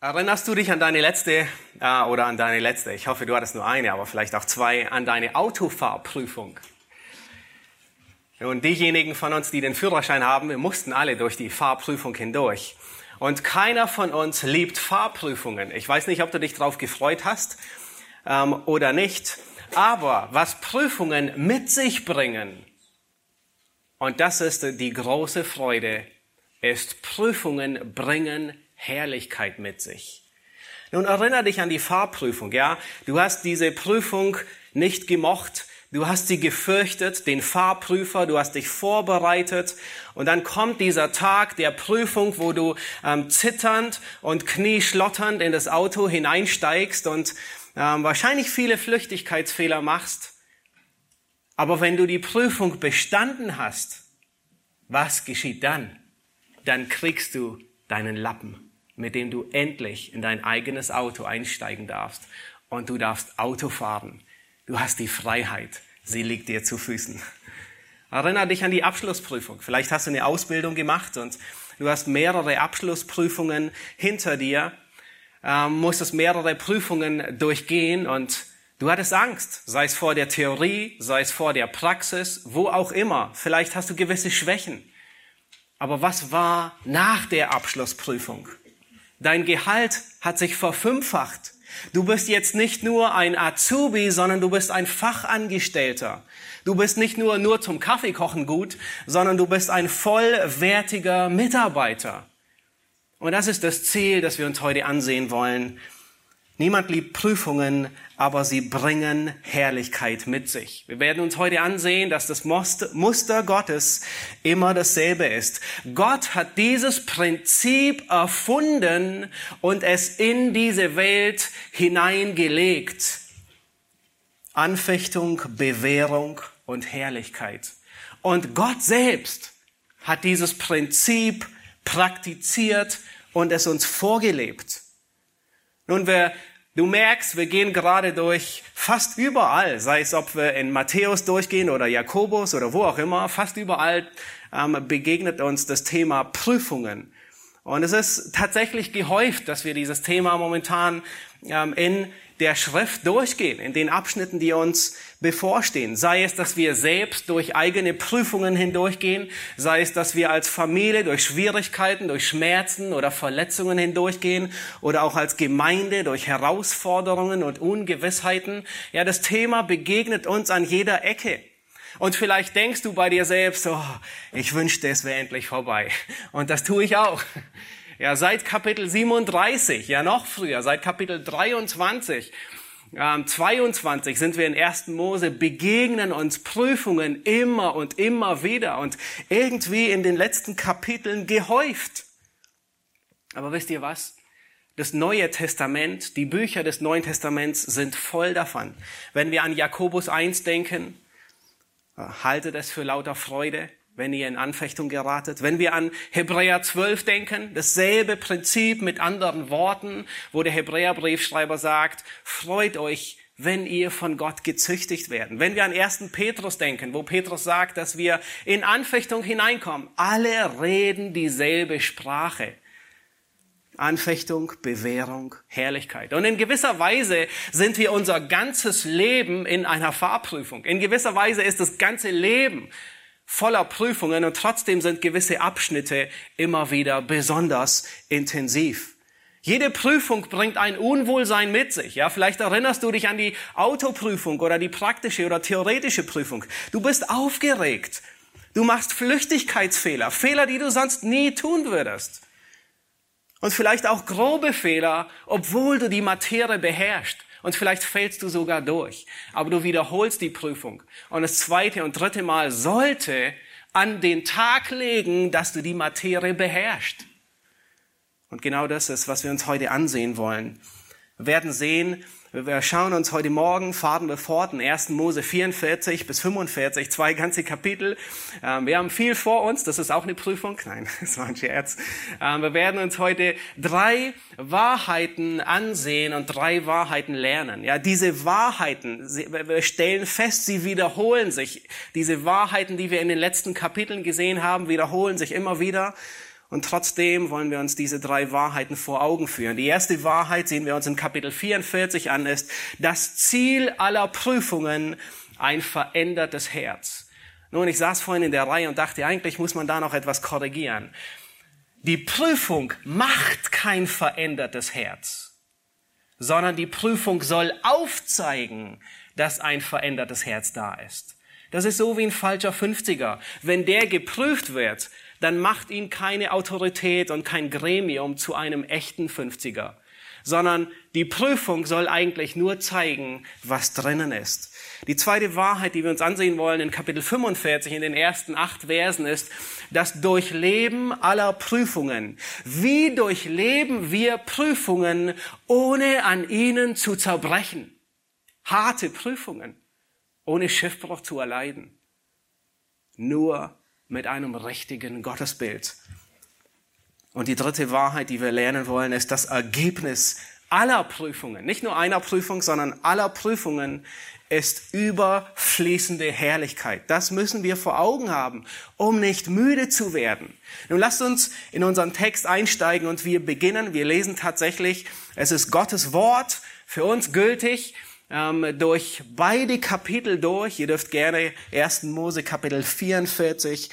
Erinnerst du dich an deine letzte, äh, oder an deine letzte, ich hoffe, du hattest nur eine, aber vielleicht auch zwei, an deine Autofahrprüfung? Und diejenigen von uns, die den Führerschein haben, wir mussten alle durch die Fahrprüfung hindurch. Und keiner von uns liebt Fahrprüfungen. Ich weiß nicht, ob du dich darauf gefreut hast ähm, oder nicht. Aber was Prüfungen mit sich bringen, und das ist die große Freude, ist Prüfungen bringen Herrlichkeit mit sich. Nun erinnere dich an die Fahrprüfung, ja? Du hast diese Prüfung nicht gemocht, du hast sie gefürchtet, den Fahrprüfer, du hast dich vorbereitet und dann kommt dieser Tag der Prüfung, wo du ähm, zitternd und knieschlotternd in das Auto hineinsteigst und ähm, wahrscheinlich viele Flüchtigkeitsfehler machst. Aber wenn du die Prüfung bestanden hast, was geschieht dann? Dann kriegst du deinen Lappen mit dem du endlich in dein eigenes Auto einsteigen darfst und du darfst Auto fahren. Du hast die Freiheit. Sie liegt dir zu Füßen. Erinnere dich an die Abschlussprüfung. Vielleicht hast du eine Ausbildung gemacht und du hast mehrere Abschlussprüfungen hinter dir, ähm, musstest mehrere Prüfungen durchgehen und du hattest Angst, sei es vor der Theorie, sei es vor der Praxis, wo auch immer. Vielleicht hast du gewisse Schwächen. Aber was war nach der Abschlussprüfung? Dein Gehalt hat sich verfünffacht. Du bist jetzt nicht nur ein Azubi, sondern du bist ein Fachangestellter. Du bist nicht nur, nur zum Kaffeekochen gut, sondern du bist ein vollwertiger Mitarbeiter. Und das ist das Ziel, das wir uns heute ansehen wollen. Niemand liebt Prüfungen, aber sie bringen Herrlichkeit mit sich. Wir werden uns heute ansehen, dass das Muster Gottes immer dasselbe ist. Gott hat dieses Prinzip erfunden und es in diese Welt hineingelegt. Anfechtung, Bewährung und Herrlichkeit. Und Gott selbst hat dieses Prinzip praktiziert und es uns vorgelebt. Nun, wir, du merkst, wir gehen gerade durch fast überall, sei es, ob wir in Matthäus durchgehen oder Jakobus oder wo auch immer, fast überall ähm, begegnet uns das Thema Prüfungen. Und es ist tatsächlich gehäuft, dass wir dieses Thema momentan ähm, in der Schrift durchgehen, in den Abschnitten, die uns bevorstehen. Sei es, dass wir selbst durch eigene Prüfungen hindurchgehen, sei es, dass wir als Familie durch Schwierigkeiten, durch Schmerzen oder Verletzungen hindurchgehen oder auch als Gemeinde durch Herausforderungen und Ungewissheiten. Ja, das Thema begegnet uns an jeder Ecke. Und vielleicht denkst du bei dir selbst, oh, ich wünschte, es wäre endlich vorbei. Und das tue ich auch. Ja, seit Kapitel 37, ja noch früher, seit Kapitel 23, ähm, 22 sind wir in 1. Mose, begegnen uns Prüfungen immer und immer wieder und irgendwie in den letzten Kapiteln gehäuft. Aber wisst ihr was? Das Neue Testament, die Bücher des Neuen Testaments sind voll davon. Wenn wir an Jakobus 1 denken, äh, haltet es für lauter Freude, wenn ihr in Anfechtung geratet. Wenn wir an Hebräer 12 denken, dasselbe Prinzip mit anderen Worten, wo der Hebräerbriefschreiber sagt, freut euch, wenn ihr von Gott gezüchtigt werden. Wenn wir an 1. Petrus denken, wo Petrus sagt, dass wir in Anfechtung hineinkommen, alle reden dieselbe Sprache. Anfechtung, Bewährung, Herrlichkeit. Und in gewisser Weise sind wir unser ganzes Leben in einer Fahrprüfung. In gewisser Weise ist das ganze Leben voller Prüfungen und trotzdem sind gewisse Abschnitte immer wieder besonders intensiv. Jede Prüfung bringt ein Unwohlsein mit sich. Ja, vielleicht erinnerst du dich an die Autoprüfung oder die praktische oder theoretische Prüfung. Du bist aufgeregt. Du machst Flüchtigkeitsfehler, Fehler, die du sonst nie tun würdest. Und vielleicht auch grobe Fehler, obwohl du die Materie beherrschst. Und vielleicht fällst du sogar durch. Aber du wiederholst die Prüfung. Und das zweite und dritte Mal sollte an den Tag legen, dass du die Materie beherrschst. Und genau das ist, was wir uns heute ansehen wollen. Wir werden sehen, wir schauen uns heute Morgen, fahren wir fort, in 1. Mose 44 bis 45, zwei ganze Kapitel. Ähm, wir haben viel vor uns, das ist auch eine Prüfung. Nein, das war ein Scherz. Ähm, wir werden uns heute drei Wahrheiten ansehen und drei Wahrheiten lernen. Ja, diese Wahrheiten, wir stellen fest, sie wiederholen sich. Diese Wahrheiten, die wir in den letzten Kapiteln gesehen haben, wiederholen sich immer wieder. Und trotzdem wollen wir uns diese drei Wahrheiten vor Augen führen. Die erste Wahrheit sehen wir uns in Kapitel 44 an, ist das Ziel aller Prüfungen ein verändertes Herz. Nun, ich saß vorhin in der Reihe und dachte, eigentlich muss man da noch etwas korrigieren. Die Prüfung macht kein verändertes Herz, sondern die Prüfung soll aufzeigen, dass ein verändertes Herz da ist. Das ist so wie ein falscher 50er. Wenn der geprüft wird, dann macht ihn keine Autorität und kein Gremium zu einem echten 50er, sondern die Prüfung soll eigentlich nur zeigen, was drinnen ist. Die zweite Wahrheit, die wir uns ansehen wollen in Kapitel 45 in den ersten acht Versen ist, das Durchleben aller Prüfungen. Wie durchleben wir Prüfungen, ohne an ihnen zu zerbrechen? Harte Prüfungen, ohne Schiffbruch zu erleiden. Nur mit einem richtigen Gottesbild. Und die dritte Wahrheit, die wir lernen wollen, ist das Ergebnis aller Prüfungen, nicht nur einer Prüfung, sondern aller Prüfungen, ist überfließende Herrlichkeit. Das müssen wir vor Augen haben, um nicht müde zu werden. Nun lasst uns in unseren Text einsteigen und wir beginnen. Wir lesen tatsächlich, es ist Gottes Wort für uns gültig ähm, durch beide Kapitel durch. Ihr dürft gerne 1. Mose Kapitel 44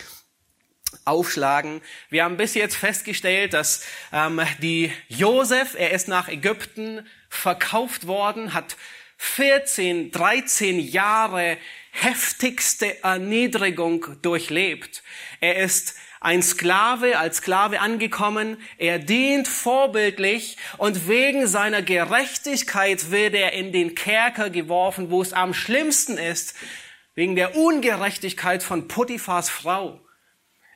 aufschlagen. Wir haben bis jetzt festgestellt, dass ähm, die Josef, er ist nach Ägypten verkauft worden, hat 14, 13 Jahre heftigste Erniedrigung durchlebt. Er ist ein Sklave, als Sklave angekommen. Er dient vorbildlich und wegen seiner Gerechtigkeit wird er in den Kerker geworfen, wo es am schlimmsten ist, wegen der Ungerechtigkeit von Potiphars Frau.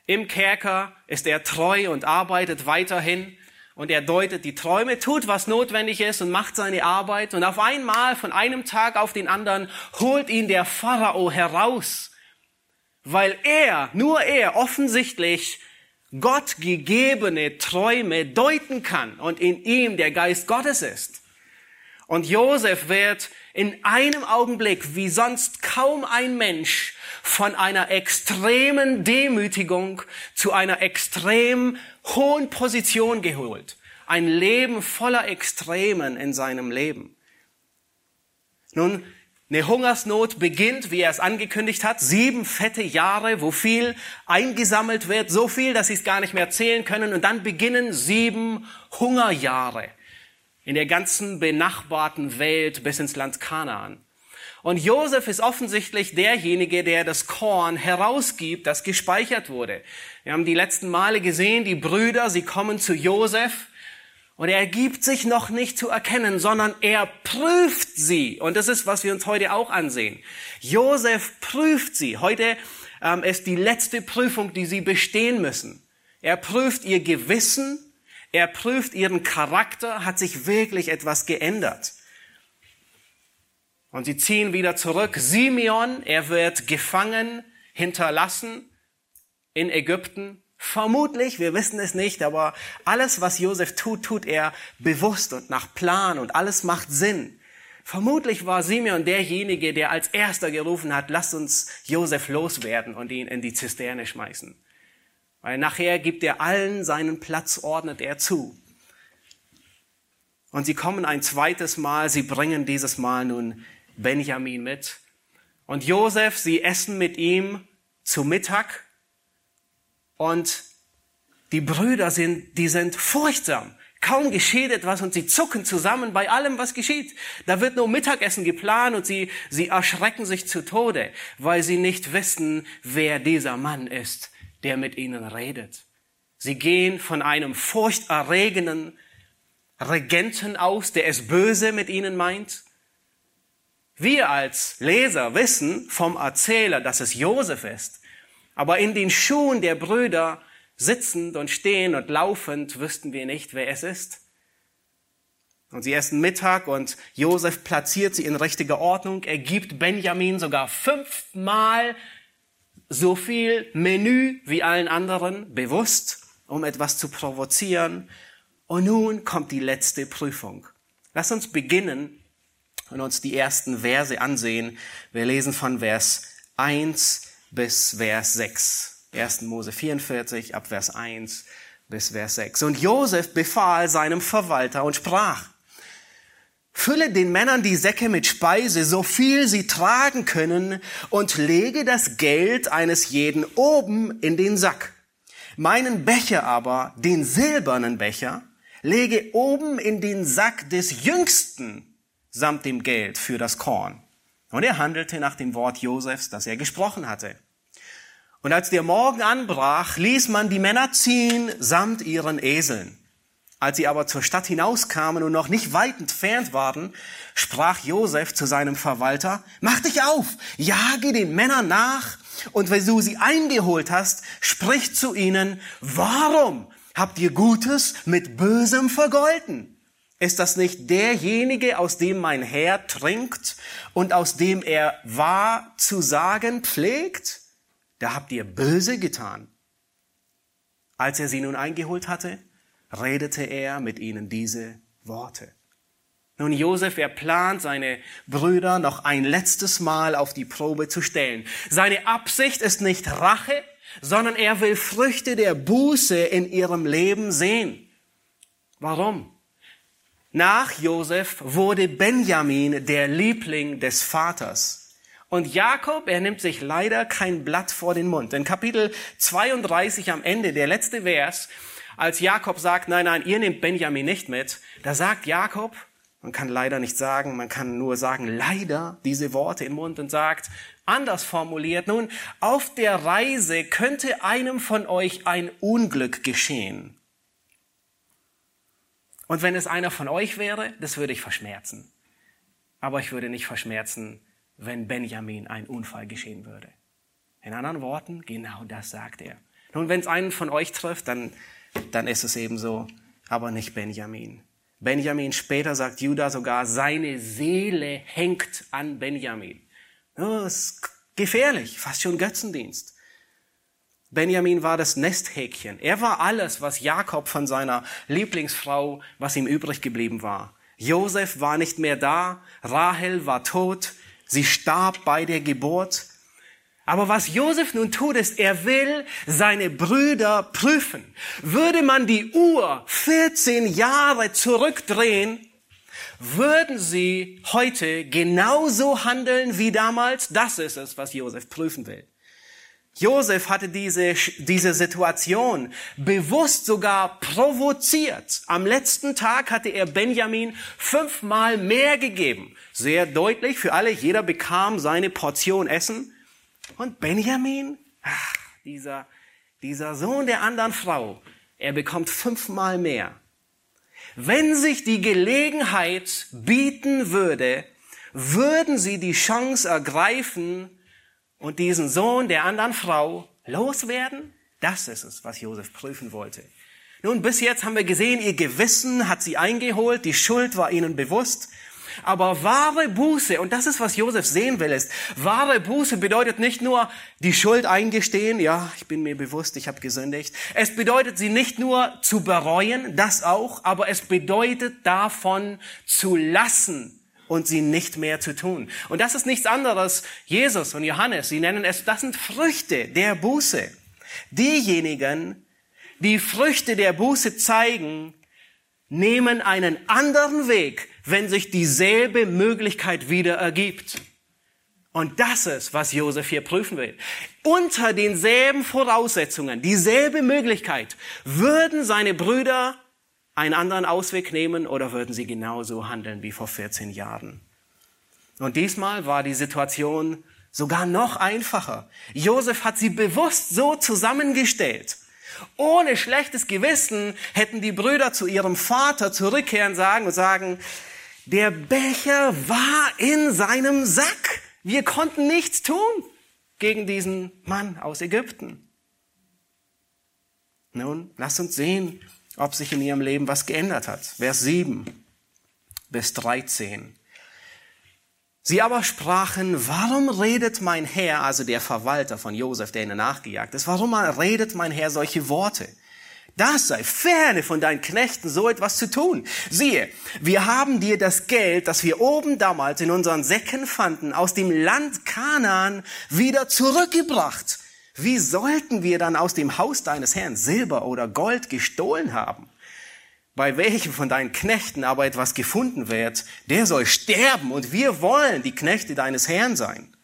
Im Kerker ist er treu und arbeitet weiterhin und er deutet die Träume, tut, was notwendig ist und macht seine Arbeit und auf einmal, von einem Tag auf den anderen, holt ihn der Pharao heraus weil er, nur er offensichtlich Gott gegebene Träume deuten kann und in ihm der Geist Gottes ist. Und Josef wird in einem Augenblick, wie sonst kaum ein Mensch, von einer extremen Demütigung zu einer extrem hohen Position geholt. Ein Leben voller Extremen in seinem Leben. Nun, eine Hungersnot beginnt, wie er es angekündigt hat, sieben fette Jahre, wo viel eingesammelt wird, so viel, dass sie es gar nicht mehr zählen können. Und dann beginnen sieben Hungerjahre in der ganzen benachbarten Welt bis ins Land Kanaan. Und Josef ist offensichtlich derjenige, der das Korn herausgibt, das gespeichert wurde. Wir haben die letzten Male gesehen, die Brüder, sie kommen zu Josef und er gibt sich noch nicht zu erkennen, sondern er prüft sie. Und das ist, was wir uns heute auch ansehen. Josef prüft sie. Heute ähm, ist die letzte Prüfung, die sie bestehen müssen. Er prüft ihr Gewissen, er prüft ihren Charakter, hat sich wirklich etwas geändert. Und sie ziehen wieder zurück. Simeon, er wird gefangen, hinterlassen in Ägypten. Vermutlich, wir wissen es nicht, aber alles, was Josef tut, tut er bewusst und nach Plan und alles macht Sinn. Vermutlich war Simeon derjenige, der als erster gerufen hat, lasst uns Josef loswerden und ihn in die Zisterne schmeißen. Weil nachher gibt er allen seinen Platz, ordnet er zu. Und sie kommen ein zweites Mal, sie bringen dieses Mal nun Benjamin mit. Und Josef, sie essen mit ihm zu Mittag und die Brüder sind, die sind furchtsam. Kaum geschieht etwas und sie zucken zusammen bei allem, was geschieht. Da wird nur Mittagessen geplant und sie, sie erschrecken sich zu Tode, weil sie nicht wissen, wer dieser Mann ist, der mit ihnen redet. Sie gehen von einem furchterregenden Regenten aus, der es böse mit ihnen meint. Wir als Leser wissen vom Erzähler, dass es Josef ist. Aber in den Schuhen der Brüder sitzend und stehend und laufend wüssten wir nicht, wer es ist. Und sie essen Mittag und Josef platziert sie in richtiger Ordnung. Er gibt Benjamin sogar fünfmal so viel Menü wie allen anderen, bewusst, um etwas zu provozieren. Und nun kommt die letzte Prüfung. Lass uns beginnen und uns die ersten Verse ansehen. Wir lesen von Vers 1 bis Vers 6. 1. Mose 44 ab Vers 1 bis Vers 6. Und Josef befahl seinem Verwalter und sprach, Fülle den Männern die Säcke mit Speise, so viel sie tragen können, und lege das Geld eines jeden oben in den Sack. Meinen Becher aber, den silbernen Becher, lege oben in den Sack des Jüngsten samt dem Geld für das Korn. Und er handelte nach dem Wort Josefs, das er gesprochen hatte. Und als der Morgen anbrach, ließ man die Männer ziehen samt ihren Eseln. Als sie aber zur Stadt hinauskamen und noch nicht weit entfernt waren, sprach Josef zu seinem Verwalter, mach dich auf, jage den Männern nach, und wenn du sie eingeholt hast, sprich zu ihnen, warum habt ihr Gutes mit Bösem vergolten? Ist das nicht derjenige, aus dem mein Herr trinkt und aus dem er wahr zu sagen pflegt? Da habt ihr böse getan. Als er sie nun eingeholt hatte, redete er mit ihnen diese Worte. Nun, Josef, er plant, seine Brüder noch ein letztes Mal auf die Probe zu stellen. Seine Absicht ist nicht Rache, sondern er will Früchte der Buße in ihrem Leben sehen. Warum? Nach Josef wurde Benjamin der Liebling des Vaters. Und Jakob, er nimmt sich leider kein Blatt vor den Mund. In Kapitel 32 am Ende, der letzte Vers, als Jakob sagt, nein, nein, ihr nehmt Benjamin nicht mit, da sagt Jakob, man kann leider nicht sagen, man kann nur sagen, leider diese Worte im Mund und sagt, anders formuliert, nun, auf der Reise könnte einem von euch ein Unglück geschehen. Und wenn es einer von euch wäre, das würde ich verschmerzen. Aber ich würde nicht verschmerzen, wenn Benjamin ein Unfall geschehen würde. In anderen Worten, genau das sagt er. Nun, wenn es einen von euch trifft, dann dann ist es eben so, aber nicht Benjamin. Benjamin, später sagt Judah sogar, seine Seele hängt an Benjamin. Das ist gefährlich, fast schon Götzendienst. Benjamin war das Nesthäkchen. Er war alles, was Jakob von seiner Lieblingsfrau, was ihm übrig geblieben war. Josef war nicht mehr da, Rahel war tot, sie starb bei der Geburt. Aber was Josef nun tut, ist, er will seine Brüder prüfen. Würde man die Uhr 14 Jahre zurückdrehen, würden sie heute genauso handeln wie damals? Das ist es, was Josef prüfen will. Josef hatte diese, diese Situation bewusst sogar provoziert. Am letzten Tag hatte er Benjamin fünfmal mehr gegeben. Sehr deutlich für alle, jeder bekam seine Portion Essen. Und Benjamin, ach, dieser, dieser Sohn der anderen Frau, er bekommt fünfmal mehr. Wenn sich die Gelegenheit bieten würde, würden sie die Chance ergreifen und diesen Sohn der anderen Frau loswerden? Das ist es, was Josef prüfen wollte. Nun, bis jetzt haben wir gesehen, ihr Gewissen hat sie eingeholt, die Schuld war ihnen bewusst. Aber wahre Buße, und das ist, was Josef sehen will, ist, wahre Buße bedeutet nicht nur die Schuld eingestehen, ja, ich bin mir bewusst, ich habe gesündigt. Es bedeutet sie nicht nur zu bereuen, das auch, aber es bedeutet davon zu lassen und sie nicht mehr zu tun. Und das ist nichts anderes. Jesus und Johannes, sie nennen es, das sind Früchte der Buße. Diejenigen, die Früchte der Buße zeigen, nehmen einen anderen Weg, wenn sich dieselbe Möglichkeit wieder ergibt. Und das ist, was Josef hier prüfen will. Unter denselben Voraussetzungen, dieselbe Möglichkeit, würden seine Brüder einen anderen Ausweg nehmen oder würden sie genauso handeln wie vor 14 Jahren? Und diesmal war die Situation sogar noch einfacher. Josef hat sie bewusst so zusammengestellt, ohne schlechtes Gewissen hätten die Brüder zu ihrem Vater zurückkehren sagen und sagen, der Becher war in seinem Sack. Wir konnten nichts tun gegen diesen Mann aus Ägypten. Nun, lass uns sehen, ob sich in ihrem Leben was geändert hat. Vers 7 bis 13. Sie aber sprachen, warum redet mein Herr, also der Verwalter von Josef, der ihnen nachgejagt ist, warum redet mein Herr solche Worte? Das sei ferne von deinen Knechten, so etwas zu tun. Siehe, wir haben dir das Geld, das wir oben damals in unseren Säcken fanden, aus dem Land Kanaan wieder zurückgebracht. Wie sollten wir dann aus dem Haus deines Herrn Silber oder Gold gestohlen haben? Bei welchem von deinen Knechten aber etwas gefunden wird, der soll sterben und wir wollen die Knechte deines Herrn sein.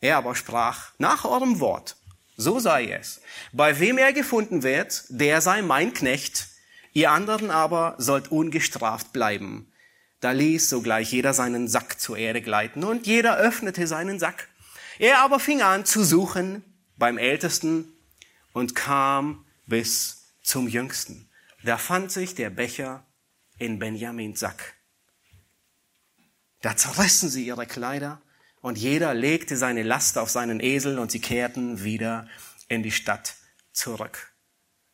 Er aber sprach, nach eurem Wort, so sei es. Bei wem er gefunden wird, der sei mein Knecht, ihr anderen aber sollt ungestraft bleiben. Da ließ sogleich jeder seinen Sack zur Erde gleiten und jeder öffnete seinen Sack. Er aber fing an zu suchen beim Ältesten und kam bis zum Jüngsten. Da fand sich der Becher in Benjamins Sack. Da zerrissen sie ihre Kleider und jeder legte seine Last auf seinen Esel und sie kehrten wieder in die Stadt zurück.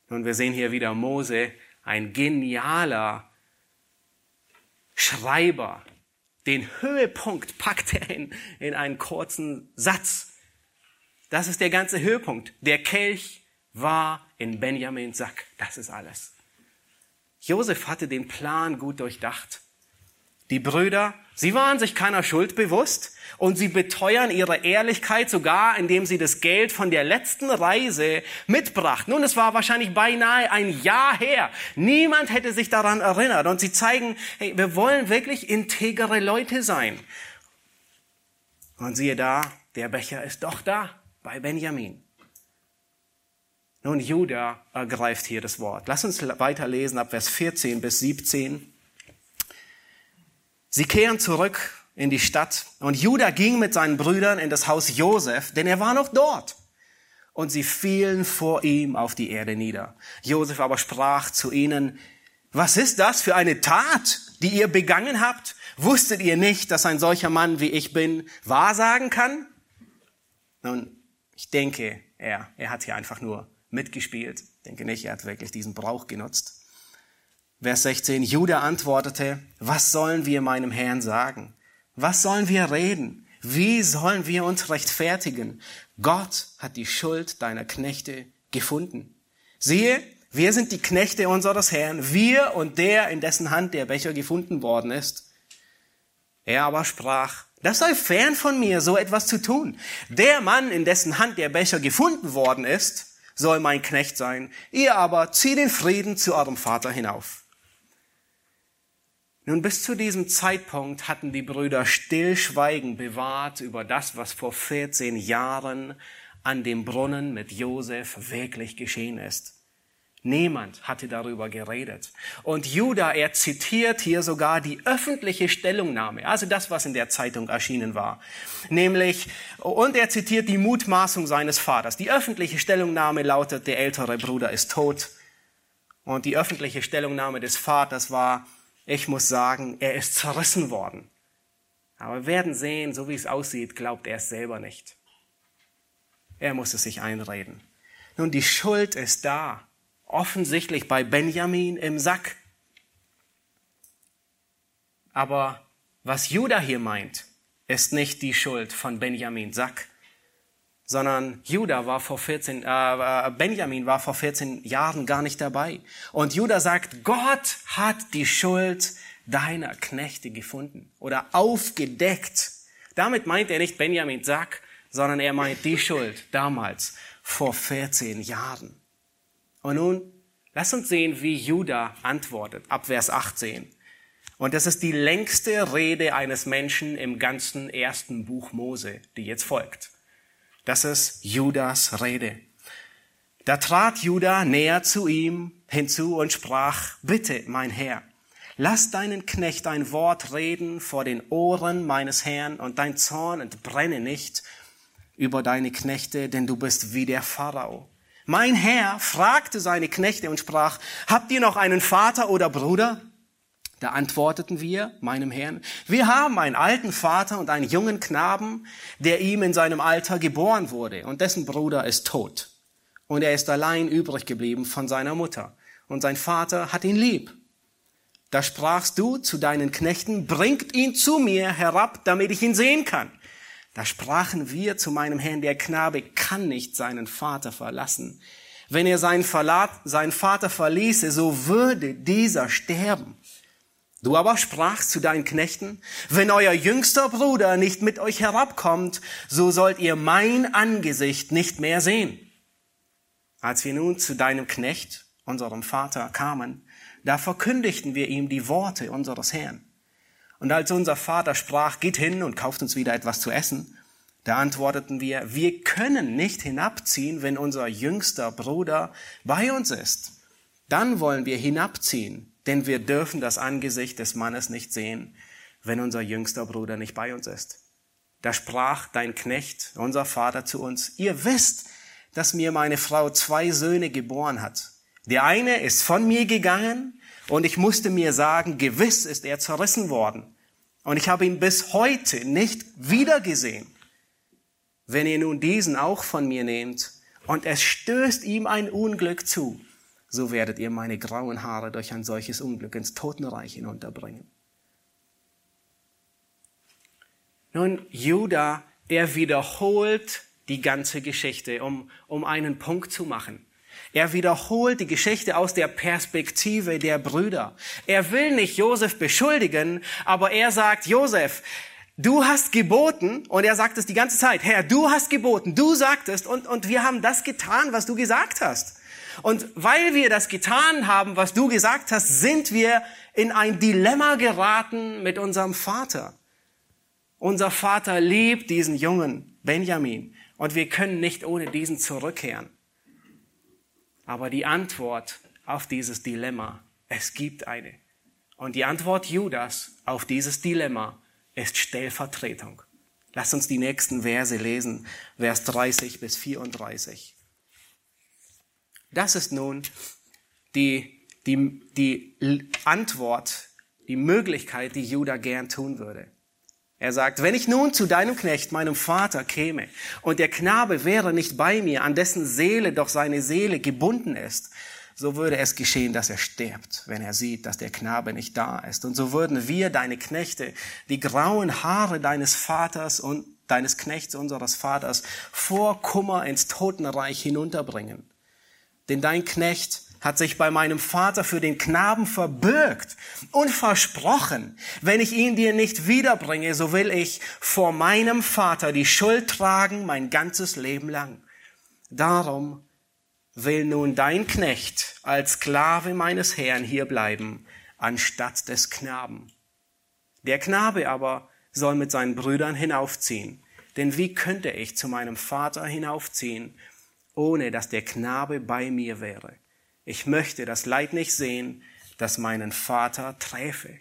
Nun, wir sehen hier wieder Mose, ein genialer Schreiber. Den Höhepunkt packt er in, in einen kurzen Satz. Das ist der ganze Höhepunkt. Der Kelch war in Benjamins Sack. Das ist alles. Josef hatte den Plan gut durchdacht. Die Brüder, sie waren sich keiner Schuld bewusst und sie beteuern ihre Ehrlichkeit sogar, indem sie das Geld von der letzten Reise mitbrachten. Nun, es war wahrscheinlich beinahe ein Jahr her. Niemand hätte sich daran erinnert und sie zeigen, hey, wir wollen wirklich integere Leute sein. Und siehe da, der Becher ist doch da bei Benjamin. Nun, Judah ergreift hier das Wort. Lass uns weiterlesen ab Vers 14 bis 17. Sie kehren zurück in die Stadt und Judah ging mit seinen Brüdern in das Haus Josef, denn er war noch dort. Und sie fielen vor ihm auf die Erde nieder. Josef aber sprach zu ihnen, was ist das für eine Tat, die ihr begangen habt? Wusstet ihr nicht, dass ein solcher Mann wie ich bin wahrsagen kann? Nun, ich denke, er, er hat hier einfach nur mitgespielt. Ich denke nicht, er hat wirklich diesen Brauch genutzt. Vers 16, Judah antwortete, was sollen wir meinem Herrn sagen? Was sollen wir reden? Wie sollen wir uns rechtfertigen? Gott hat die Schuld deiner Knechte gefunden. Siehe, wir sind die Knechte unseres Herrn, wir und der, in dessen Hand der Becher gefunden worden ist. Er aber sprach, das sei fern von mir, so etwas zu tun. Der Mann, in dessen Hand der Becher gefunden worden ist, soll mein Knecht sein. Ihr aber zieht in Frieden zu eurem Vater hinauf. Nun, bis zu diesem Zeitpunkt hatten die Brüder Stillschweigen bewahrt über das, was vor 14 Jahren an dem Brunnen mit Josef wirklich geschehen ist. Niemand hatte darüber geredet. Und Judah, er zitiert hier sogar die öffentliche Stellungnahme, also das, was in der Zeitung erschienen war. Nämlich, und er zitiert die Mutmaßung seines Vaters. Die öffentliche Stellungnahme lautet, der ältere Bruder ist tot. Und die öffentliche Stellungnahme des Vaters war, ich muss sagen, er ist zerrissen worden. Aber wir werden sehen, so wie es aussieht, glaubt er es selber nicht. Er muss es sich einreden. Nun, die Schuld ist da offensichtlich bei Benjamin im Sack. Aber was Judah hier meint, ist nicht die Schuld von Benjamin Sack, sondern Judah war vor 14, äh, äh, Benjamin war vor 14 Jahren gar nicht dabei. Und Judah sagt, Gott hat die Schuld deiner Knechte gefunden oder aufgedeckt. Damit meint er nicht Benjamin Sack, sondern er meint die Schuld damals vor 14 Jahren. Und nun, lass uns sehen, wie Judah antwortet, ab Vers 18. Und das ist die längste Rede eines Menschen im ganzen ersten Buch Mose, die jetzt folgt. Das ist Judas Rede. Da trat Judah näher zu ihm hinzu und sprach, bitte, mein Herr, lass deinen Knecht ein Wort reden vor den Ohren meines Herrn und dein Zorn entbrenne nicht über deine Knechte, denn du bist wie der Pharao. Mein Herr fragte seine Knechte und sprach, habt ihr noch einen Vater oder Bruder? Da antworteten wir, meinem Herrn, wir haben einen alten Vater und einen jungen Knaben, der ihm in seinem Alter geboren wurde, und dessen Bruder ist tot. Und er ist allein übrig geblieben von seiner Mutter, und sein Vater hat ihn lieb. Da sprachst du zu deinen Knechten, bringt ihn zu mir herab, damit ich ihn sehen kann. Da sprachen wir zu meinem Herrn, der Knabe kann nicht seinen Vater verlassen. Wenn er seinen, Verlat, seinen Vater verließe, so würde dieser sterben. Du aber sprachst zu deinen Knechten, wenn euer jüngster Bruder nicht mit euch herabkommt, so sollt ihr mein Angesicht nicht mehr sehen. Als wir nun zu deinem Knecht, unserem Vater, kamen, da verkündigten wir ihm die Worte unseres Herrn. Und als unser Vater sprach, geht hin und kauft uns wieder etwas zu essen, da antworteten wir, wir können nicht hinabziehen, wenn unser jüngster Bruder bei uns ist. Dann wollen wir hinabziehen, denn wir dürfen das Angesicht des Mannes nicht sehen, wenn unser jüngster Bruder nicht bei uns ist. Da sprach dein Knecht, unser Vater, zu uns, ihr wisst, dass mir meine Frau zwei Söhne geboren hat. Der eine ist von mir gegangen und ich musste mir sagen, gewiss ist er zerrissen worden. Und ich habe ihn bis heute nicht wiedergesehen. Wenn ihr nun diesen auch von mir nehmt und es stößt ihm ein Unglück zu, so werdet ihr meine grauen Haare durch ein solches Unglück ins Totenreich hinunterbringen. Nun, Judah, er wiederholt die ganze Geschichte, um, um einen Punkt zu machen. Er wiederholt die Geschichte aus der Perspektive der Brüder. Er will nicht Josef beschuldigen, aber er sagt, Josef, du hast geboten, und er sagt es die ganze Zeit, Herr, du hast geboten, du sagtest, und, und wir haben das getan, was du gesagt hast. Und weil wir das getan haben, was du gesagt hast, sind wir in ein Dilemma geraten mit unserem Vater. Unser Vater liebt diesen jungen Benjamin und wir können nicht ohne diesen zurückkehren. Aber die Antwort auf dieses Dilemma, es gibt eine. Und die Antwort Judas auf dieses Dilemma ist Stellvertretung. Lass uns die nächsten Verse lesen, Vers 30 bis 34. Das ist nun die, die, die Antwort, die Möglichkeit, die Judah gern tun würde. Er sagt, wenn ich nun zu deinem Knecht, meinem Vater, käme, und der Knabe wäre nicht bei mir, an dessen Seele doch seine Seele gebunden ist, so würde es geschehen, dass er stirbt, wenn er sieht, dass der Knabe nicht da ist. Und so würden wir, deine Knechte, die grauen Haare deines Vaters und deines Knechts unseres Vaters vor Kummer ins Totenreich hinunterbringen. Denn dein Knecht hat sich bei meinem Vater für den Knaben verbürgt und versprochen, wenn ich ihn dir nicht wiederbringe, so will ich vor meinem Vater die Schuld tragen mein ganzes Leben lang. Darum will nun dein Knecht als Sklave meines Herrn hier bleiben, anstatt des Knaben. Der Knabe aber soll mit seinen Brüdern hinaufziehen. Denn wie könnte ich zu meinem Vater hinaufziehen, ohne dass der Knabe bei mir wäre? Ich möchte das Leid nicht sehen, das meinen Vater träfe.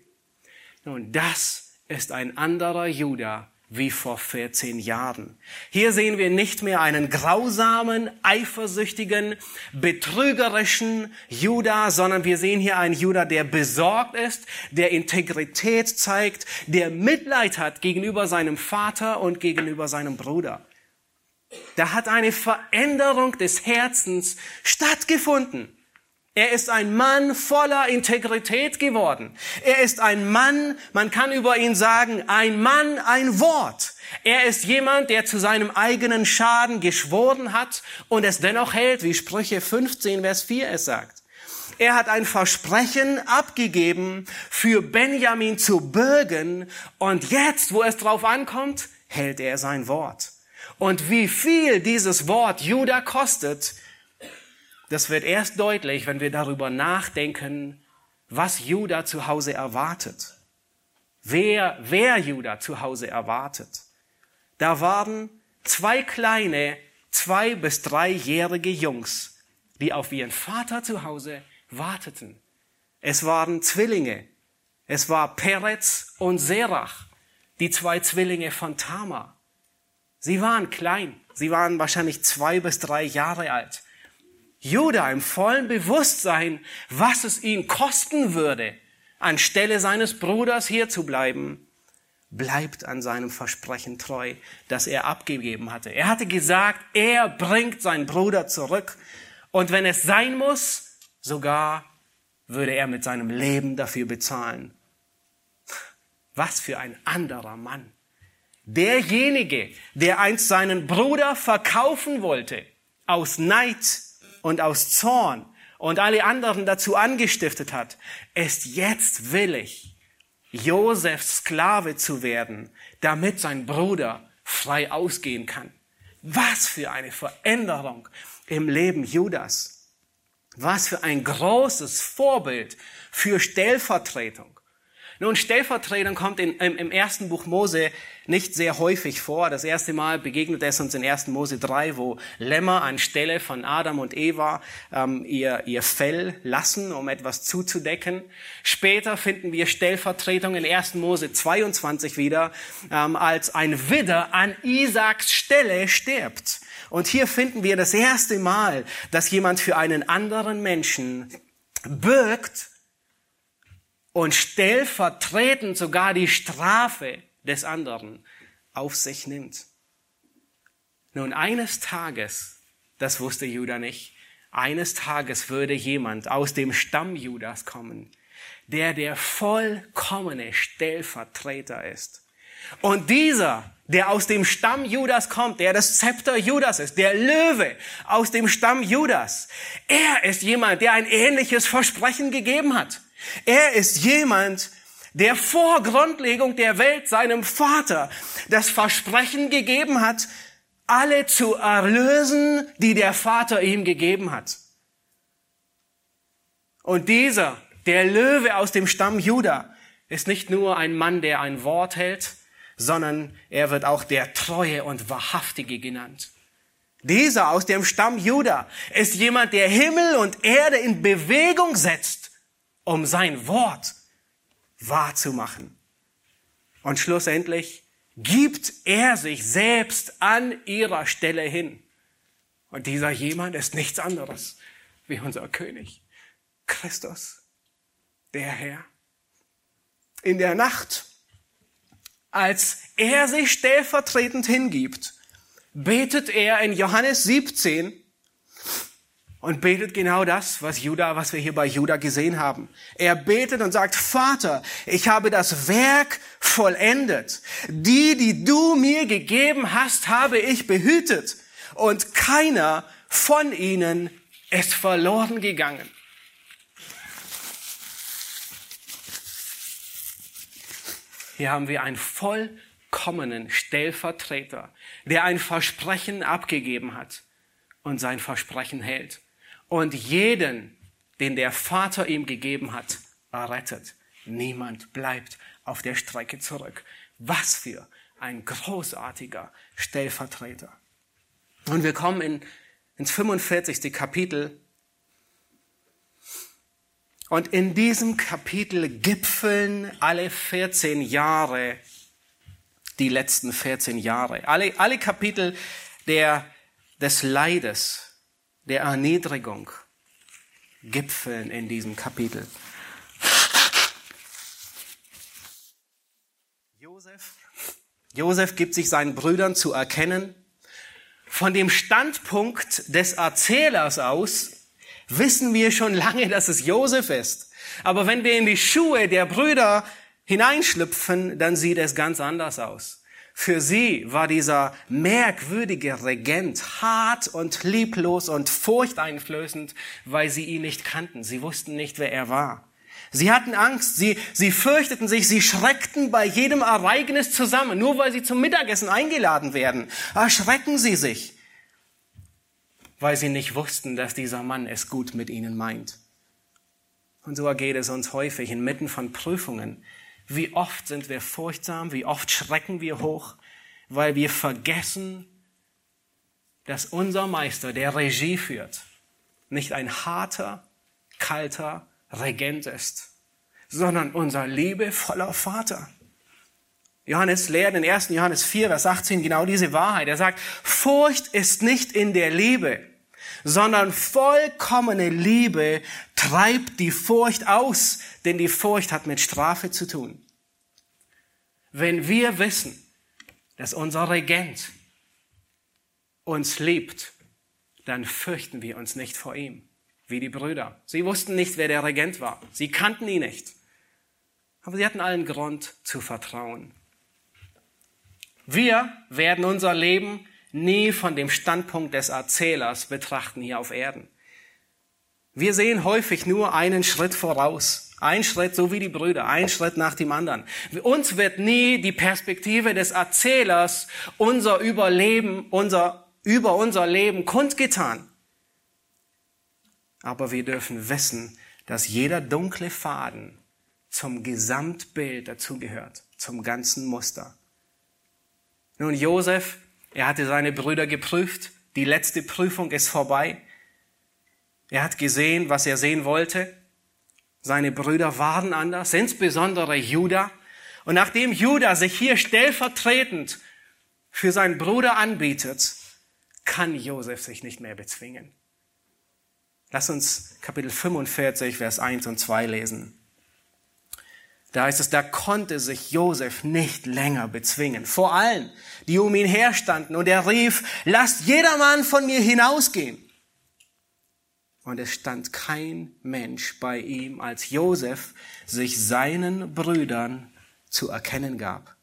Nun, das ist ein anderer Judah wie vor 14 Jahren. Hier sehen wir nicht mehr einen grausamen, eifersüchtigen, betrügerischen Judah, sondern wir sehen hier einen Judah, der besorgt ist, der Integrität zeigt, der Mitleid hat gegenüber seinem Vater und gegenüber seinem Bruder. Da hat eine Veränderung des Herzens stattgefunden. Er ist ein Mann voller Integrität geworden. Er ist ein Mann, man kann über ihn sagen, ein Mann, ein Wort. Er ist jemand, der zu seinem eigenen Schaden geschworen hat und es dennoch hält, wie Sprüche 15, Vers 4 es sagt. Er hat ein Versprechen abgegeben, für Benjamin zu bürgen und jetzt, wo es drauf ankommt, hält er sein Wort. Und wie viel dieses Wort Judah kostet, das wird erst deutlich, wenn wir darüber nachdenken, was Judah zu Hause erwartet. Wer, wer Judah zu Hause erwartet. Da waren zwei kleine, zwei bis dreijährige Jungs, die auf ihren Vater zu Hause warteten. Es waren Zwillinge. Es war Peretz und Serach, die zwei Zwillinge von Tamar. Sie waren klein. Sie waren wahrscheinlich zwei bis drei Jahre alt. Judah im vollen Bewusstsein, was es ihn kosten würde, anstelle seines Bruders hier zu bleiben, bleibt an seinem Versprechen treu, das er abgegeben hatte. Er hatte gesagt, er bringt seinen Bruder zurück und wenn es sein muss, sogar würde er mit seinem Leben dafür bezahlen. Was für ein anderer Mann. Derjenige, der einst seinen Bruder verkaufen wollte, aus Neid, und aus Zorn und alle anderen dazu angestiftet hat, ist jetzt willig, Josefs Sklave zu werden, damit sein Bruder frei ausgehen kann. Was für eine Veränderung im Leben Judas. Was für ein großes Vorbild für Stellvertretung. Nun, Stellvertretung kommt in, im, im, ersten Buch Mose nicht sehr häufig vor. Das erste Mal begegnet es uns in 1. Mose 3, wo Lämmer anstelle von Adam und Eva ähm, ihr, ihr Fell lassen, um etwas zuzudecken. Später finden wir Stellvertretung in 1. Mose 22 wieder, ähm, als ein Widder an Isaaks Stelle stirbt. Und hier finden wir das erste Mal, dass jemand für einen anderen Menschen birgt, und stellvertretend sogar die Strafe des anderen auf sich nimmt. Nun, eines Tages, das wusste Judah nicht, eines Tages würde jemand aus dem Stamm Judas kommen, der der vollkommene Stellvertreter ist. Und dieser, der aus dem Stamm Judas kommt, der das Zepter Judas ist, der Löwe aus dem Stamm Judas, er ist jemand, der ein ähnliches Versprechen gegeben hat. Er ist jemand, der vor Grundlegung der Welt seinem Vater das Versprechen gegeben hat, alle zu erlösen, die der Vater ihm gegeben hat. Und dieser, der Löwe aus dem Stamm Juda, ist nicht nur ein Mann, der ein Wort hält, sondern er wird auch der Treue und Wahrhaftige genannt. Dieser aus dem Stamm Juda ist jemand, der Himmel und Erde in Bewegung setzt um sein Wort wahrzumachen. Und schlussendlich gibt er sich selbst an ihrer Stelle hin. Und dieser jemand ist nichts anderes wie unser König, Christus, der Herr. In der Nacht, als er sich stellvertretend hingibt, betet er in Johannes 17, und betet genau das, was Judah, was wir hier bei Judah gesehen haben. Er betet und sagt, Vater, ich habe das Werk vollendet. Die, die du mir gegeben hast, habe ich behütet. Und keiner von ihnen ist verloren gegangen. Hier haben wir einen vollkommenen Stellvertreter, der ein Versprechen abgegeben hat und sein Versprechen hält und jeden, den der Vater ihm gegeben hat, errettet. Niemand bleibt auf der Strecke zurück. Was für ein großartiger Stellvertreter. Und wir kommen in, ins 45. Kapitel. Und in diesem Kapitel gipfeln alle 14 Jahre, die letzten 14 Jahre, alle, alle Kapitel der, des Leides, der Erniedrigung gipfeln in diesem Kapitel. Josef, Josef gibt sich seinen Brüdern zu erkennen. Von dem Standpunkt des Erzählers aus wissen wir schon lange, dass es Josef ist. Aber wenn wir in die Schuhe der Brüder hineinschlüpfen, dann sieht es ganz anders aus. Für sie war dieser merkwürdige Regent hart und lieblos und furchteinflößend, weil sie ihn nicht kannten. Sie wussten nicht, wer er war. Sie hatten Angst, sie, sie fürchteten sich, sie schreckten bei jedem Ereignis zusammen. Nur weil sie zum Mittagessen eingeladen werden, erschrecken sie sich, weil sie nicht wussten, dass dieser Mann es gut mit ihnen meint. Und so ergeht es uns häufig inmitten von Prüfungen. Wie oft sind wir furchtsam, wie oft schrecken wir hoch, weil wir vergessen, dass unser Meister, der Regie führt, nicht ein harter, kalter Regent ist, sondern unser liebevoller Vater. Johannes lehrt in 1. Johannes 4, Vers 18 genau diese Wahrheit. Er sagt, Furcht ist nicht in der Liebe, sondern vollkommene Liebe treibt die Furcht aus, denn die Furcht hat mit Strafe zu tun. Wenn wir wissen, dass unser Regent uns liebt, dann fürchten wir uns nicht vor ihm, wie die Brüder. Sie wussten nicht, wer der Regent war. Sie kannten ihn nicht. Aber sie hatten allen Grund zu vertrauen. Wir werden unser Leben nie von dem Standpunkt des Erzählers betrachten hier auf Erden. Wir sehen häufig nur einen Schritt voraus. Ein Schritt, so wie die Brüder, ein Schritt nach dem anderen. Uns wird nie die Perspektive des Erzählers unser Überleben, unser, über unser Leben kundgetan. Aber wir dürfen wissen, dass jeder dunkle Faden zum Gesamtbild dazugehört, zum ganzen Muster. Nun, Josef, er hatte seine Brüder geprüft. Die letzte Prüfung ist vorbei. Er hat gesehen, was er sehen wollte. Seine Brüder waren anders, insbesondere Judah. Und nachdem Judah sich hier stellvertretend für seinen Bruder anbietet, kann Josef sich nicht mehr bezwingen. Lass uns Kapitel 45, Vers 1 und 2 lesen. Da heißt es, da konnte sich Josef nicht länger bezwingen. Vor allen, die um ihn herstanden. Und er rief, lasst jedermann von mir hinausgehen. Und es stand kein Mensch bei ihm, als Josef sich seinen Brüdern zu erkennen gab.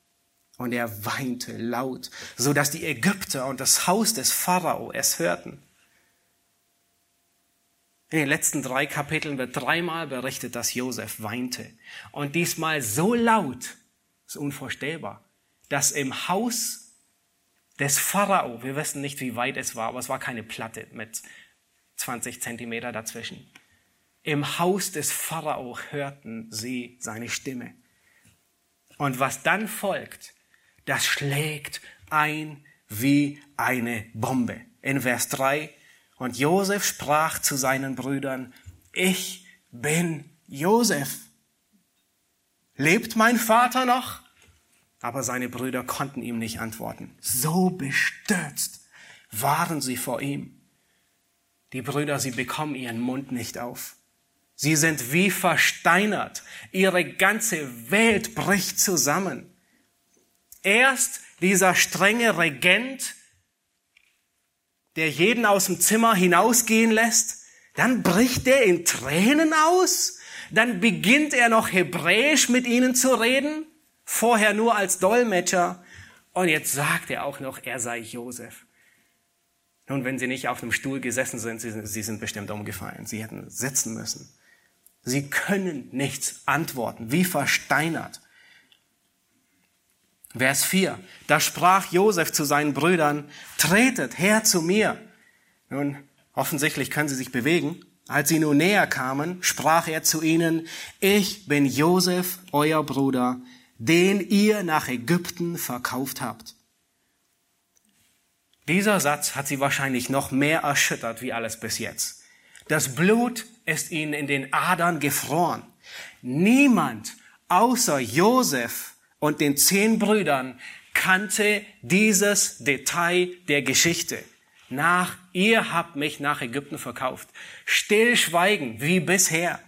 Und er weinte laut, so dass die Ägypter und das Haus des Pharao es hörten. In den letzten drei Kapiteln wird dreimal berichtet, dass Josef weinte. Und diesmal so laut, ist unvorstellbar, dass im Haus des Pharao, wir wissen nicht, wie weit es war, aber es war keine Platte mit 20 Zentimeter dazwischen. Im Haus des Pharao hörten sie seine Stimme. Und was dann folgt, das schlägt ein wie eine Bombe. In Vers 3, und Josef sprach zu seinen Brüdern, ich bin Josef. Lebt mein Vater noch? Aber seine Brüder konnten ihm nicht antworten. So bestürzt waren sie vor ihm. Die Brüder, sie bekommen ihren Mund nicht auf. Sie sind wie versteinert. Ihre ganze Welt bricht zusammen. Erst dieser strenge Regent, der jeden aus dem Zimmer hinausgehen lässt, dann bricht er in Tränen aus, dann beginnt er noch Hebräisch mit ihnen zu reden, vorher nur als Dolmetscher, und jetzt sagt er auch noch, er sei Josef. Nun, wenn sie nicht auf dem Stuhl gesessen sind, sie, sind, sie sind bestimmt umgefallen. Sie hätten sitzen müssen. Sie können nichts antworten, wie versteinert. Vers 4. Da sprach Josef zu seinen Brüdern, tretet her zu mir. Nun, offensichtlich können sie sich bewegen. Als sie nun näher kamen, sprach er zu ihnen, ich bin Josef, euer Bruder, den ihr nach Ägypten verkauft habt. Dieser Satz hat sie wahrscheinlich noch mehr erschüttert wie alles bis jetzt. Das Blut ist ihnen in den Adern gefroren. Niemand außer Josef und den zehn Brüdern kannte dieses Detail der Geschichte. Nach, ihr habt mich nach Ägypten verkauft. Stillschweigen wie bisher.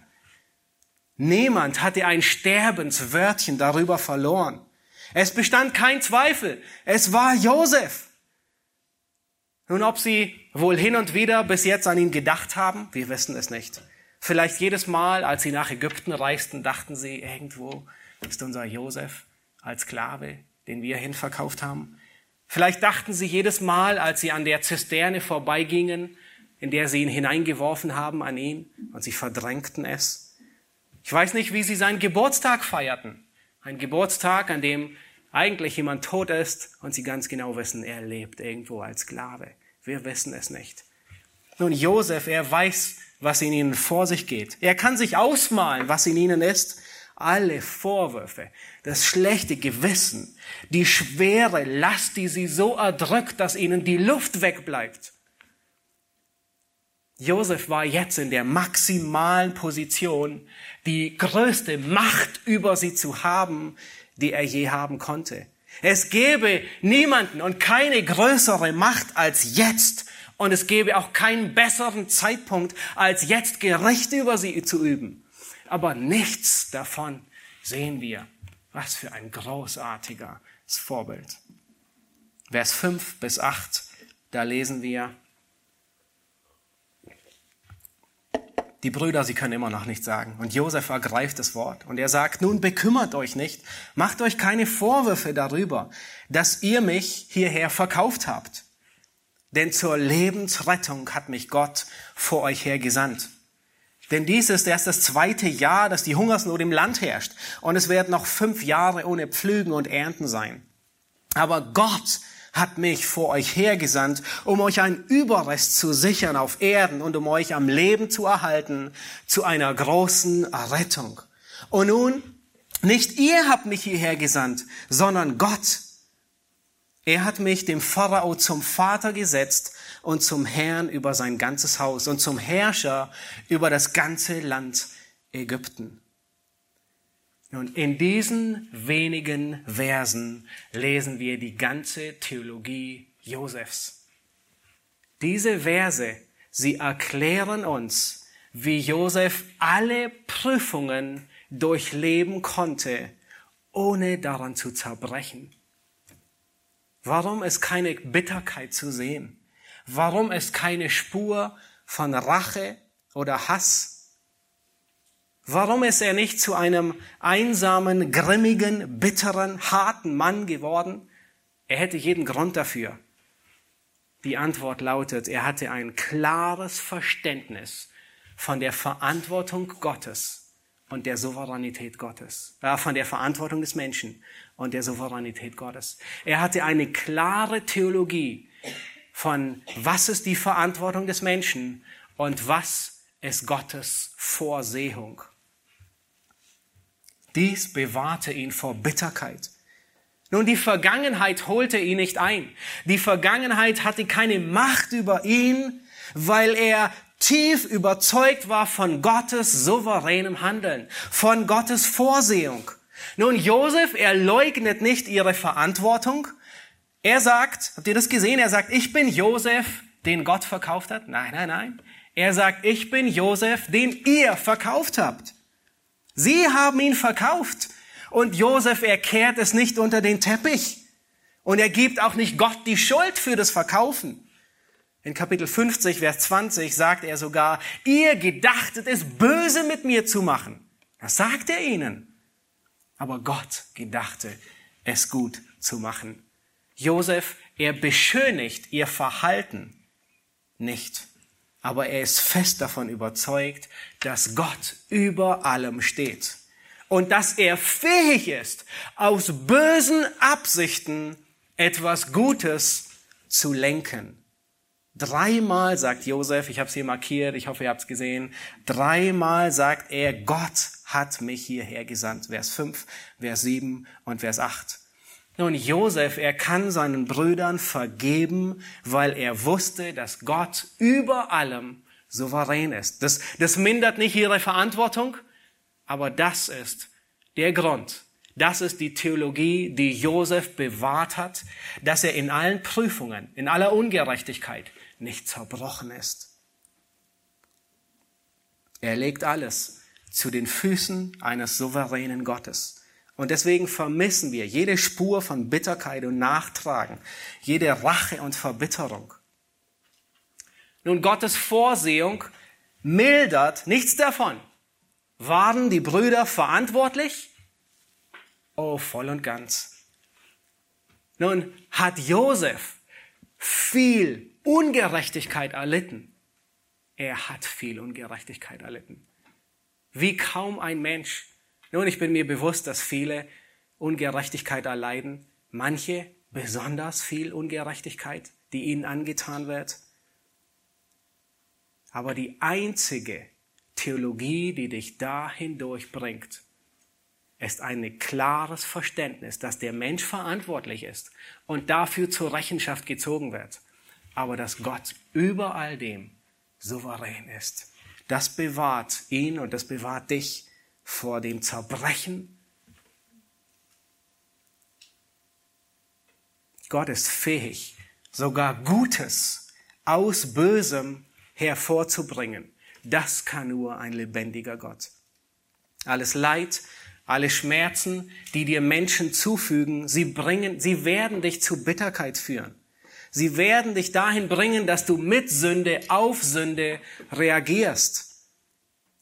Niemand hatte ein Sterbenswörtchen darüber verloren. Es bestand kein Zweifel. Es war Josef. Nun, ob sie wohl hin und wieder bis jetzt an ihn gedacht haben, wir wissen es nicht. Vielleicht jedes Mal, als sie nach Ägypten reisten, dachten sie, irgendwo ist unser Josef als Sklave, den wir hinverkauft haben. Vielleicht dachten sie jedes Mal, als sie an der Zisterne vorbeigingen, in der sie ihn hineingeworfen haben an ihn, und sie verdrängten es. Ich weiß nicht, wie sie seinen Geburtstag feierten. Ein Geburtstag, an dem eigentlich jemand tot ist und sie ganz genau wissen, er lebt irgendwo als Sklave. Wir wissen es nicht. Nun, Josef, er weiß, was in ihnen vor sich geht. Er kann sich ausmalen, was in ihnen ist. Alle Vorwürfe, das schlechte Gewissen, die schwere Last, die sie so erdrückt, dass ihnen die Luft wegbleibt. Josef war jetzt in der maximalen Position, die größte Macht über sie zu haben, die er je haben konnte. Es gäbe niemanden und keine größere Macht als jetzt. Und es gäbe auch keinen besseren Zeitpunkt, als jetzt Gericht über sie zu üben. Aber nichts davon sehen wir. Was für ein großartiges Vorbild. Vers 5 bis 8, da lesen wir, Die Brüder, sie können immer noch nichts sagen. Und Josef ergreift das Wort und er sagt, nun bekümmert euch nicht, macht euch keine Vorwürfe darüber, dass ihr mich hierher verkauft habt. Denn zur Lebensrettung hat mich Gott vor euch her gesandt. Denn dies ist erst das zweite Jahr, dass die Hungersnot im Land herrscht. Und es werden noch fünf Jahre ohne Pflügen und Ernten sein. Aber Gott hat mich vor euch hergesandt, um euch einen Überrest zu sichern auf Erden und um euch am Leben zu erhalten zu einer großen Rettung. Und nun, nicht ihr habt mich hierher gesandt, sondern Gott. Er hat mich dem Pharao zum Vater gesetzt und zum Herrn über sein ganzes Haus und zum Herrscher über das ganze Land Ägypten. Und in diesen wenigen Versen lesen wir die ganze Theologie Josefs. Diese Verse, sie erklären uns, wie Josef alle Prüfungen durchleben konnte, ohne daran zu zerbrechen. Warum ist keine Bitterkeit zu sehen? Warum ist keine Spur von Rache oder Hass Warum ist er nicht zu einem einsamen, grimmigen, bitteren, harten Mann geworden? Er hätte jeden Grund dafür. Die Antwort lautet, er hatte ein klares Verständnis von der Verantwortung Gottes und der Souveränität Gottes, äh, von der Verantwortung des Menschen und der Souveränität Gottes. Er hatte eine klare Theologie von, was ist die Verantwortung des Menschen und was ist Gottes Vorsehung. Dies bewahrte ihn vor Bitterkeit. Nun, die Vergangenheit holte ihn nicht ein. Die Vergangenheit hatte keine Macht über ihn, weil er tief überzeugt war von Gottes souveränem Handeln, von Gottes Vorsehung. Nun, Josef, er leugnet nicht ihre Verantwortung. Er sagt, habt ihr das gesehen? Er sagt, ich bin Josef, den Gott verkauft hat. Nein, nein, nein. Er sagt, ich bin Josef, den ihr verkauft habt. Sie haben ihn verkauft. Und Josef erkehrt es nicht unter den Teppich. Und er gibt auch nicht Gott die Schuld für das Verkaufen. In Kapitel 50, Vers 20 sagt er sogar, ihr gedachtet es böse mit mir zu machen. Das sagt er ihnen. Aber Gott gedachte es gut zu machen. Josef, er beschönigt ihr Verhalten nicht aber er ist fest davon überzeugt, dass Gott über allem steht und dass er fähig ist, aus bösen Absichten etwas Gutes zu lenken. Dreimal sagt Josef, ich habe es hier markiert, ich hoffe, ihr habt es gesehen, dreimal sagt er, Gott hat mich hierher gesandt. Vers 5, Vers 7 und Vers 8. Nun, Josef, er kann seinen Brüdern vergeben, weil er wusste, dass Gott über allem souverän ist. Das, das mindert nicht ihre Verantwortung, aber das ist der Grund. Das ist die Theologie, die Josef bewahrt hat, dass er in allen Prüfungen, in aller Ungerechtigkeit nicht zerbrochen ist. Er legt alles zu den Füßen eines souveränen Gottes. Und deswegen vermissen wir jede Spur von Bitterkeit und Nachtragen, jede Rache und Verbitterung. Nun, Gottes Vorsehung mildert nichts davon. Waren die Brüder verantwortlich? Oh, voll und ganz. Nun, hat Josef viel Ungerechtigkeit erlitten? Er hat viel Ungerechtigkeit erlitten. Wie kaum ein Mensch nun, ich bin mir bewusst, dass viele Ungerechtigkeit erleiden, manche besonders viel Ungerechtigkeit, die ihnen angetan wird. Aber die einzige Theologie, die dich dahin durchbringt, ist ein klares Verständnis, dass der Mensch verantwortlich ist und dafür zur Rechenschaft gezogen wird, aber dass Gott über all dem souverän ist. Das bewahrt ihn und das bewahrt dich vor dem Zerbrechen. Gott ist fähig, sogar Gutes aus Bösem hervorzubringen. Das kann nur ein lebendiger Gott. Alles Leid, alle Schmerzen, die dir Menschen zufügen, sie bringen, sie werden dich zu Bitterkeit führen. Sie werden dich dahin bringen, dass du mit Sünde auf Sünde reagierst.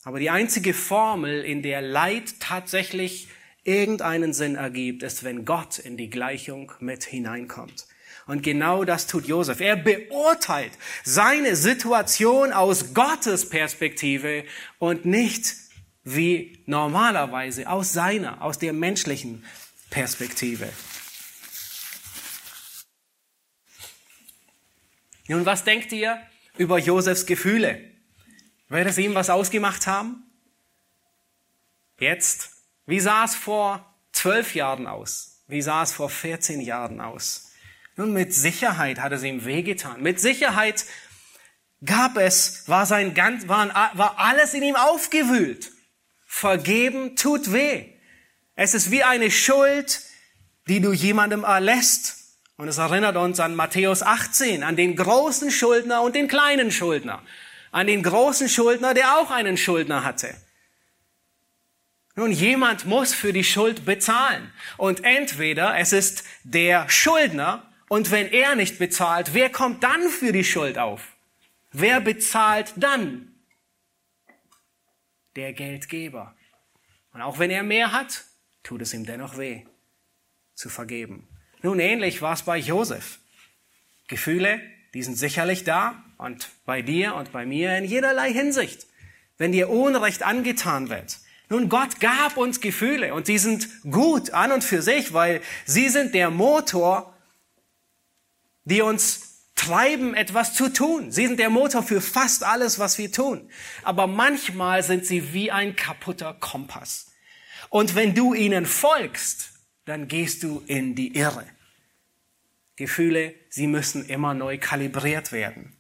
Aber die einzige Formel, in der Leid tatsächlich irgendeinen Sinn ergibt, ist, wenn Gott in die Gleichung mit hineinkommt. Und genau das tut Josef. Er beurteilt seine Situation aus Gottes Perspektive und nicht wie normalerweise aus seiner, aus der menschlichen Perspektive. Nun, was denkt ihr über Josefs Gefühle? Wird es ihm was ausgemacht haben? Jetzt, wie sah es vor zwölf Jahren aus? Wie sah es vor 14 Jahren aus? Nun, mit Sicherheit hat es ihm wehgetan. Mit Sicherheit gab es, war sein ganz, war, war alles in ihm aufgewühlt. Vergeben tut weh. Es ist wie eine Schuld, die du jemandem erlässt. Und es erinnert uns an Matthäus 18, an den großen Schuldner und den kleinen Schuldner. An den großen Schuldner, der auch einen Schuldner hatte. Nun, jemand muss für die Schuld bezahlen. Und entweder es ist der Schuldner und wenn er nicht bezahlt, wer kommt dann für die Schuld auf? Wer bezahlt dann? Der Geldgeber. Und auch wenn er mehr hat, tut es ihm dennoch weh, zu vergeben. Nun, ähnlich war es bei Josef. Gefühle, die sind sicherlich da und bei dir und bei mir in jederlei Hinsicht. Wenn dir Unrecht angetan wird, nun, Gott gab uns Gefühle und die sind gut an und für sich, weil sie sind der Motor, die uns treiben, etwas zu tun. Sie sind der Motor für fast alles, was wir tun. Aber manchmal sind sie wie ein kaputter Kompass. Und wenn du ihnen folgst, dann gehst du in die Irre. Gefühle, sie müssen immer neu kalibriert werden.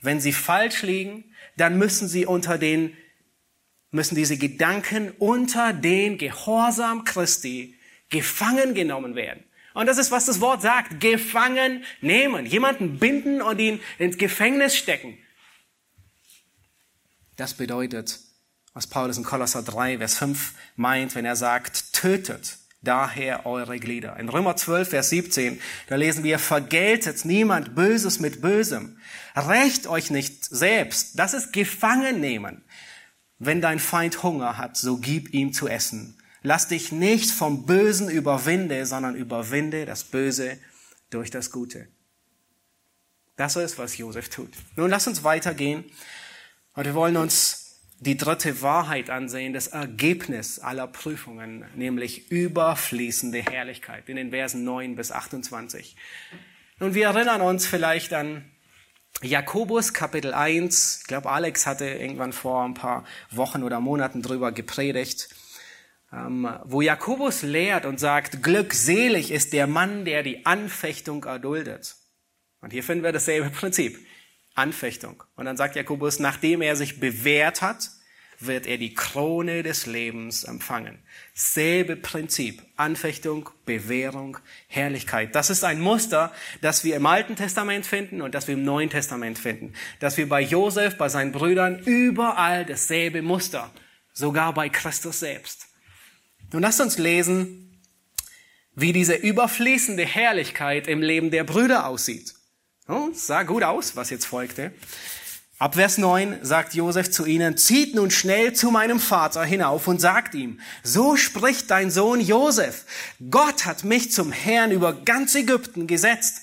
Wenn sie falsch liegen, dann müssen sie unter den müssen diese Gedanken unter den Gehorsam Christi gefangen genommen werden. Und das ist, was das Wort sagt. Gefangen nehmen. Jemanden binden und ihn ins Gefängnis stecken. Das bedeutet, was Paulus in Kolosser 3, Vers 5 meint, wenn er sagt, tötet daher eure Glieder. In Römer 12, Vers 17, da lesen wir, vergeltet niemand Böses mit Bösem. Recht euch nicht selbst. Das ist gefangen nehmen. Wenn dein Feind Hunger hat, so gib ihm zu essen. Lass dich nicht vom Bösen überwinde, sondern überwinde das Böse durch das Gute. Das ist, was Josef tut. Nun lass uns weitergehen. Und wir wollen uns die dritte Wahrheit ansehen, das Ergebnis aller Prüfungen, nämlich überfließende Herrlichkeit in den Versen 9 bis 28. Nun, wir erinnern uns vielleicht an Jakobus Kapitel 1, ich glaube Alex hatte irgendwann vor ein paar Wochen oder Monaten drüber gepredigt, ähm, wo Jakobus lehrt und sagt, glückselig ist der Mann, der die Anfechtung erduldet. Und hier finden wir dasselbe Prinzip. Anfechtung. Und dann sagt Jakobus, nachdem er sich bewährt hat, wird er die Krone des Lebens empfangen. Selbe Prinzip. Anfechtung, Bewährung, Herrlichkeit. Das ist ein Muster, das wir im Alten Testament finden und das wir im Neuen Testament finden. Dass wir bei Josef, bei seinen Brüdern überall dasselbe Muster. Sogar bei Christus selbst. Nun lasst uns lesen, wie diese überfließende Herrlichkeit im Leben der Brüder aussieht. Oh, sah gut aus, was jetzt folgte. Ab Vers 9 sagt Josef zu ihnen, zieht nun schnell zu meinem Vater hinauf und sagt ihm, so spricht dein Sohn Josef, Gott hat mich zum Herrn über ganz Ägypten gesetzt.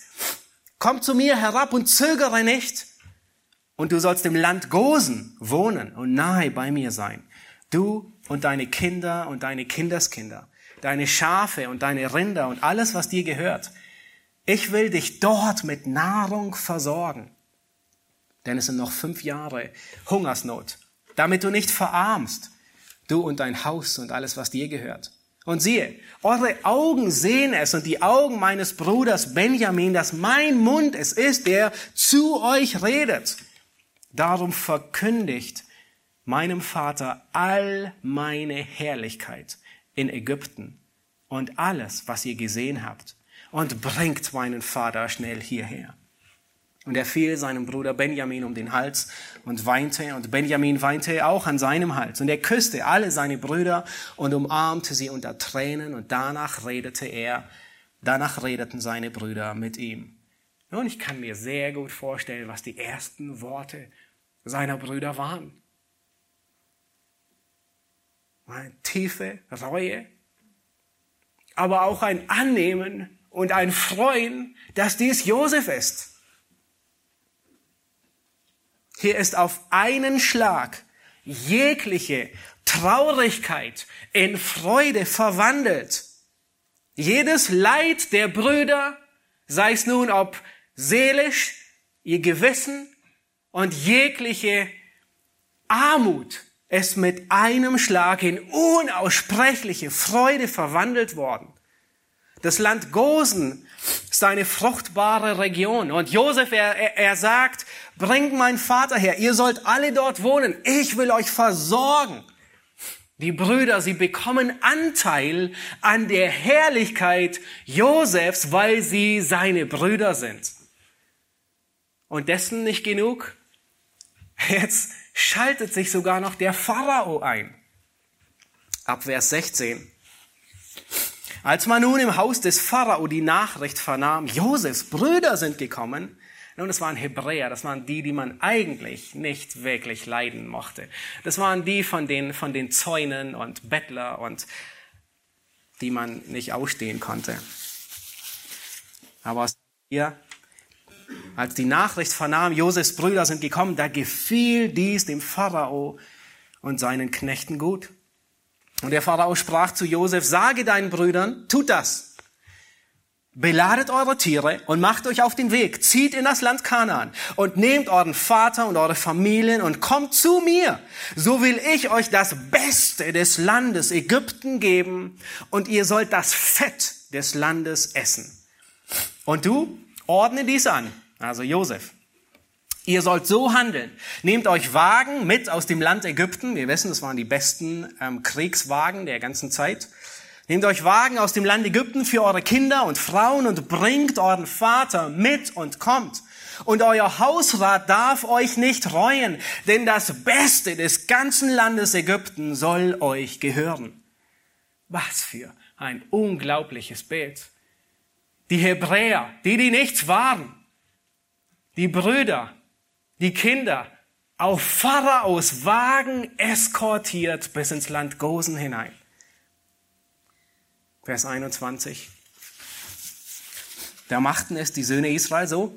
Komm zu mir herab und zögere nicht. Und du sollst im Land Gosen wohnen und nahe bei mir sein. Du und deine Kinder und deine Kinderskinder, deine Schafe und deine Rinder und alles, was dir gehört. Ich will dich dort mit Nahrung versorgen denn es sind noch fünf Jahre Hungersnot, damit du nicht verarmst, du und dein Haus und alles, was dir gehört. Und siehe, eure Augen sehen es und die Augen meines Bruders Benjamin, dass mein Mund es ist, der zu euch redet. Darum verkündigt meinem Vater all meine Herrlichkeit in Ägypten und alles, was ihr gesehen habt, und bringt meinen Vater schnell hierher. Und er fiel seinem Bruder Benjamin um den Hals und weinte, und Benjamin weinte auch an seinem Hals. Und er küsste alle seine Brüder und umarmte sie unter Tränen, und danach redete er, danach redeten seine Brüder mit ihm. Nun, ich kann mir sehr gut vorstellen, was die ersten Worte seiner Brüder waren. Eine tiefe Reue, aber auch ein Annehmen und ein Freuen, dass dies Josef ist. Hier ist auf einen Schlag jegliche Traurigkeit in Freude verwandelt. Jedes Leid der Brüder, sei es nun ob seelisch, ihr Gewissen und jegliche Armut, ist mit einem Schlag in unaussprechliche Freude verwandelt worden. Das Land Gosen ist eine fruchtbare Region. Und Josef, er, er, sagt, bringt meinen Vater her, ihr sollt alle dort wohnen, ich will euch versorgen. Die Brüder, sie bekommen Anteil an der Herrlichkeit Josefs, weil sie seine Brüder sind. Und dessen nicht genug. Jetzt schaltet sich sogar noch der Pharao ein. Ab Vers 16. Als man nun im Haus des Pharao die Nachricht vernahm, Josefs Brüder sind gekommen, nun, das waren Hebräer, das waren die, die man eigentlich nicht wirklich leiden mochte. Das waren die von den, von den Zäunen und Bettler und die man nicht ausstehen konnte. Aber hier, als die Nachricht vernahm, Josefs Brüder sind gekommen, da gefiel dies dem Pharao und seinen Knechten gut. Und der Pharao sprach zu Josef, sage deinen Brüdern, tut das. Beladet eure Tiere und macht euch auf den Weg, zieht in das Land Kanaan und nehmt euren Vater und eure Familien und kommt zu mir. So will ich euch das Beste des Landes Ägypten geben und ihr sollt das Fett des Landes essen. Und du ordne dies an, also Josef. Ihr sollt so handeln. Nehmt euch Wagen mit aus dem Land Ägypten. Wir wissen, das waren die besten ähm, Kriegswagen der ganzen Zeit. Nehmt euch Wagen aus dem Land Ägypten für eure Kinder und Frauen und bringt euren Vater mit und kommt. Und euer Hausrat darf euch nicht reuen, denn das Beste des ganzen Landes Ägypten soll euch gehören. Was für ein unglaubliches Bild. Die Hebräer, die die nichts waren, die Brüder, die Kinder auf Pharaos Wagen eskortiert bis ins Land Gosen hinein. Vers 21. Da machten es die Söhne Israel so.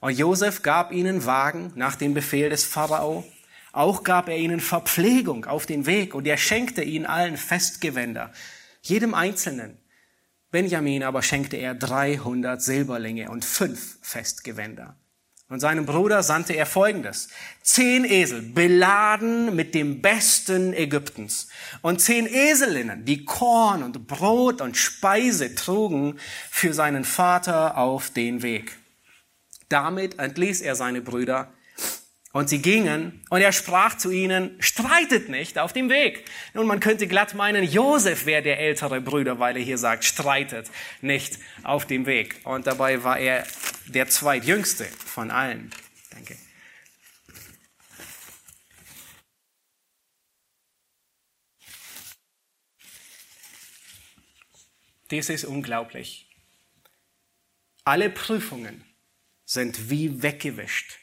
Und Josef gab ihnen Wagen nach dem Befehl des Pharao. Auch gab er ihnen Verpflegung auf den Weg und er schenkte ihnen allen Festgewänder, jedem Einzelnen. Benjamin aber schenkte er 300 Silberlinge und fünf Festgewänder. Und seinem Bruder sandte er Folgendes. Zehn Esel, beladen mit dem Besten Ägyptens. Und zehn Eselinnen, die Korn und Brot und Speise trugen für seinen Vater auf den Weg. Damit entließ er seine Brüder und sie gingen und er sprach zu ihnen, streitet nicht auf dem Weg. Nun, man könnte glatt meinen, Josef wäre der ältere Brüder, weil er hier sagt, streitet nicht auf dem Weg. Und dabei war er der zweitjüngste von allen. Danke. Das ist unglaublich. Alle Prüfungen sind wie weggewischt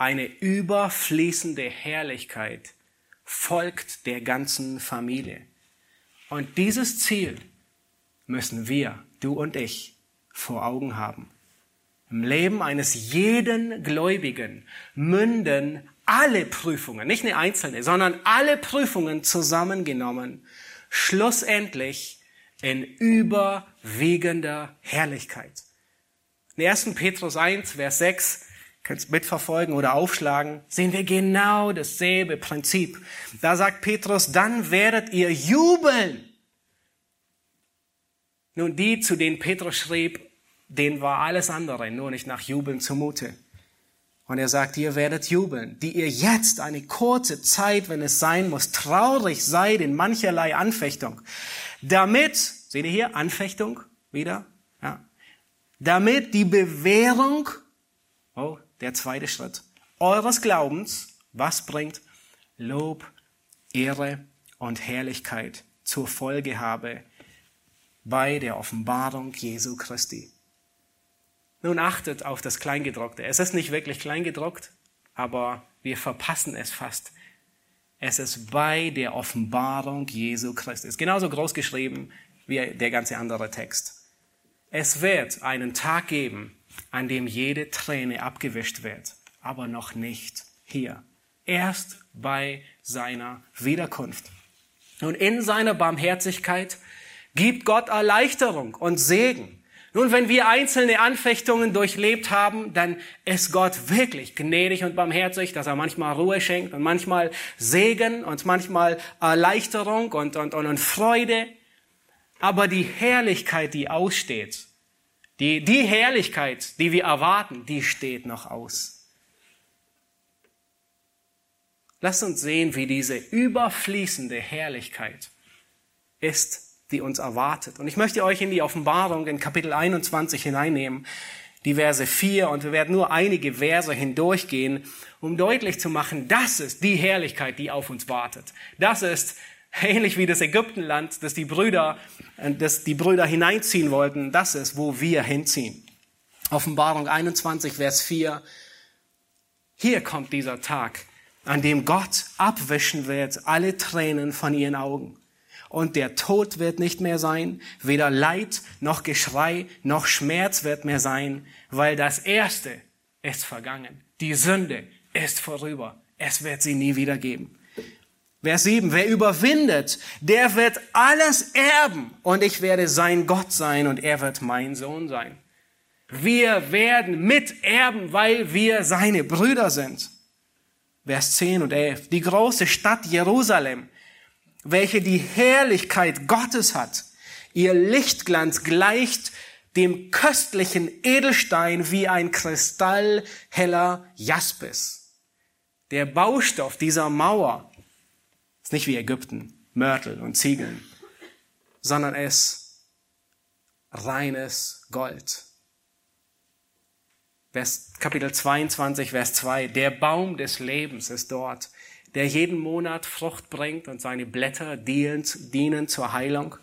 eine überfließende Herrlichkeit folgt der ganzen Familie. Und dieses Ziel müssen wir, du und ich, vor Augen haben. Im Leben eines jeden Gläubigen münden alle Prüfungen, nicht eine einzelne, sondern alle Prüfungen zusammengenommen, schlussendlich in überwiegender Herrlichkeit. In 1. Petrus 1, Vers 6 es mitverfolgen oder aufschlagen, sehen wir genau dasselbe Prinzip. Da sagt Petrus, dann werdet ihr jubeln. Nun, die, zu denen Petrus schrieb, denen war alles andere, nur nicht nach Jubeln zumute. Und er sagt, ihr werdet jubeln, die ihr jetzt eine kurze Zeit, wenn es sein muss, traurig seid in mancherlei Anfechtung. Damit, seht ihr hier, Anfechtung wieder, ja, damit die Bewährung, oh, der zweite Schritt eures Glaubens, was bringt Lob, Ehre und Herrlichkeit zur Folge habe bei der Offenbarung Jesu Christi. Nun achtet auf das Kleingedruckte. Es ist nicht wirklich kleingedruckt, aber wir verpassen es fast. Es ist bei der Offenbarung Jesu Christi. Es ist genauso groß geschrieben wie der ganze andere Text. Es wird einen Tag geben, an dem jede Träne abgewischt wird, aber noch nicht hier. Erst bei seiner Wiederkunft. Und in seiner Barmherzigkeit gibt Gott Erleichterung und Segen. Nun, wenn wir einzelne Anfechtungen durchlebt haben, dann ist Gott wirklich gnädig und barmherzig, dass er manchmal Ruhe schenkt und manchmal Segen und manchmal Erleichterung und, und, und, und Freude. Aber die Herrlichkeit, die aussteht, die, die Herrlichkeit, die wir erwarten, die steht noch aus. Lasst uns sehen, wie diese überfließende Herrlichkeit ist die uns erwartet. Und ich möchte euch in die Offenbarung in Kapitel 21 hineinnehmen, die Verse 4, und wir werden nur einige Verse hindurchgehen, um deutlich zu machen, das ist die Herrlichkeit, die auf uns wartet. Das ist ähnlich wie das Ägyptenland, das die Brüder, das die Brüder hineinziehen wollten, das ist, wo wir hinziehen. Offenbarung 21, Vers 4. Hier kommt dieser Tag, an dem Gott abwischen wird alle Tränen von ihren Augen und der Tod wird nicht mehr sein, weder Leid noch Geschrei noch Schmerz wird mehr sein, weil das Erste ist vergangen. Die Sünde ist vorüber. Es wird sie nie wieder geben. Vers 7, wer überwindet, der wird alles erben und ich werde sein Gott sein und er wird mein Sohn sein. Wir werden miterben, weil wir seine Brüder sind. Vers 10 und 11, die große Stadt Jerusalem welche die Herrlichkeit Gottes hat. Ihr Lichtglanz gleicht dem köstlichen Edelstein wie ein kristallheller Jaspis. Der Baustoff dieser Mauer ist nicht wie Ägypten, Mörtel und Ziegeln, sondern es reines Gold. Vers, Kapitel 22, Vers 2. Der Baum des Lebens ist dort der jeden Monat Frucht bringt und seine Blätter dienen, dienen zur Heilung.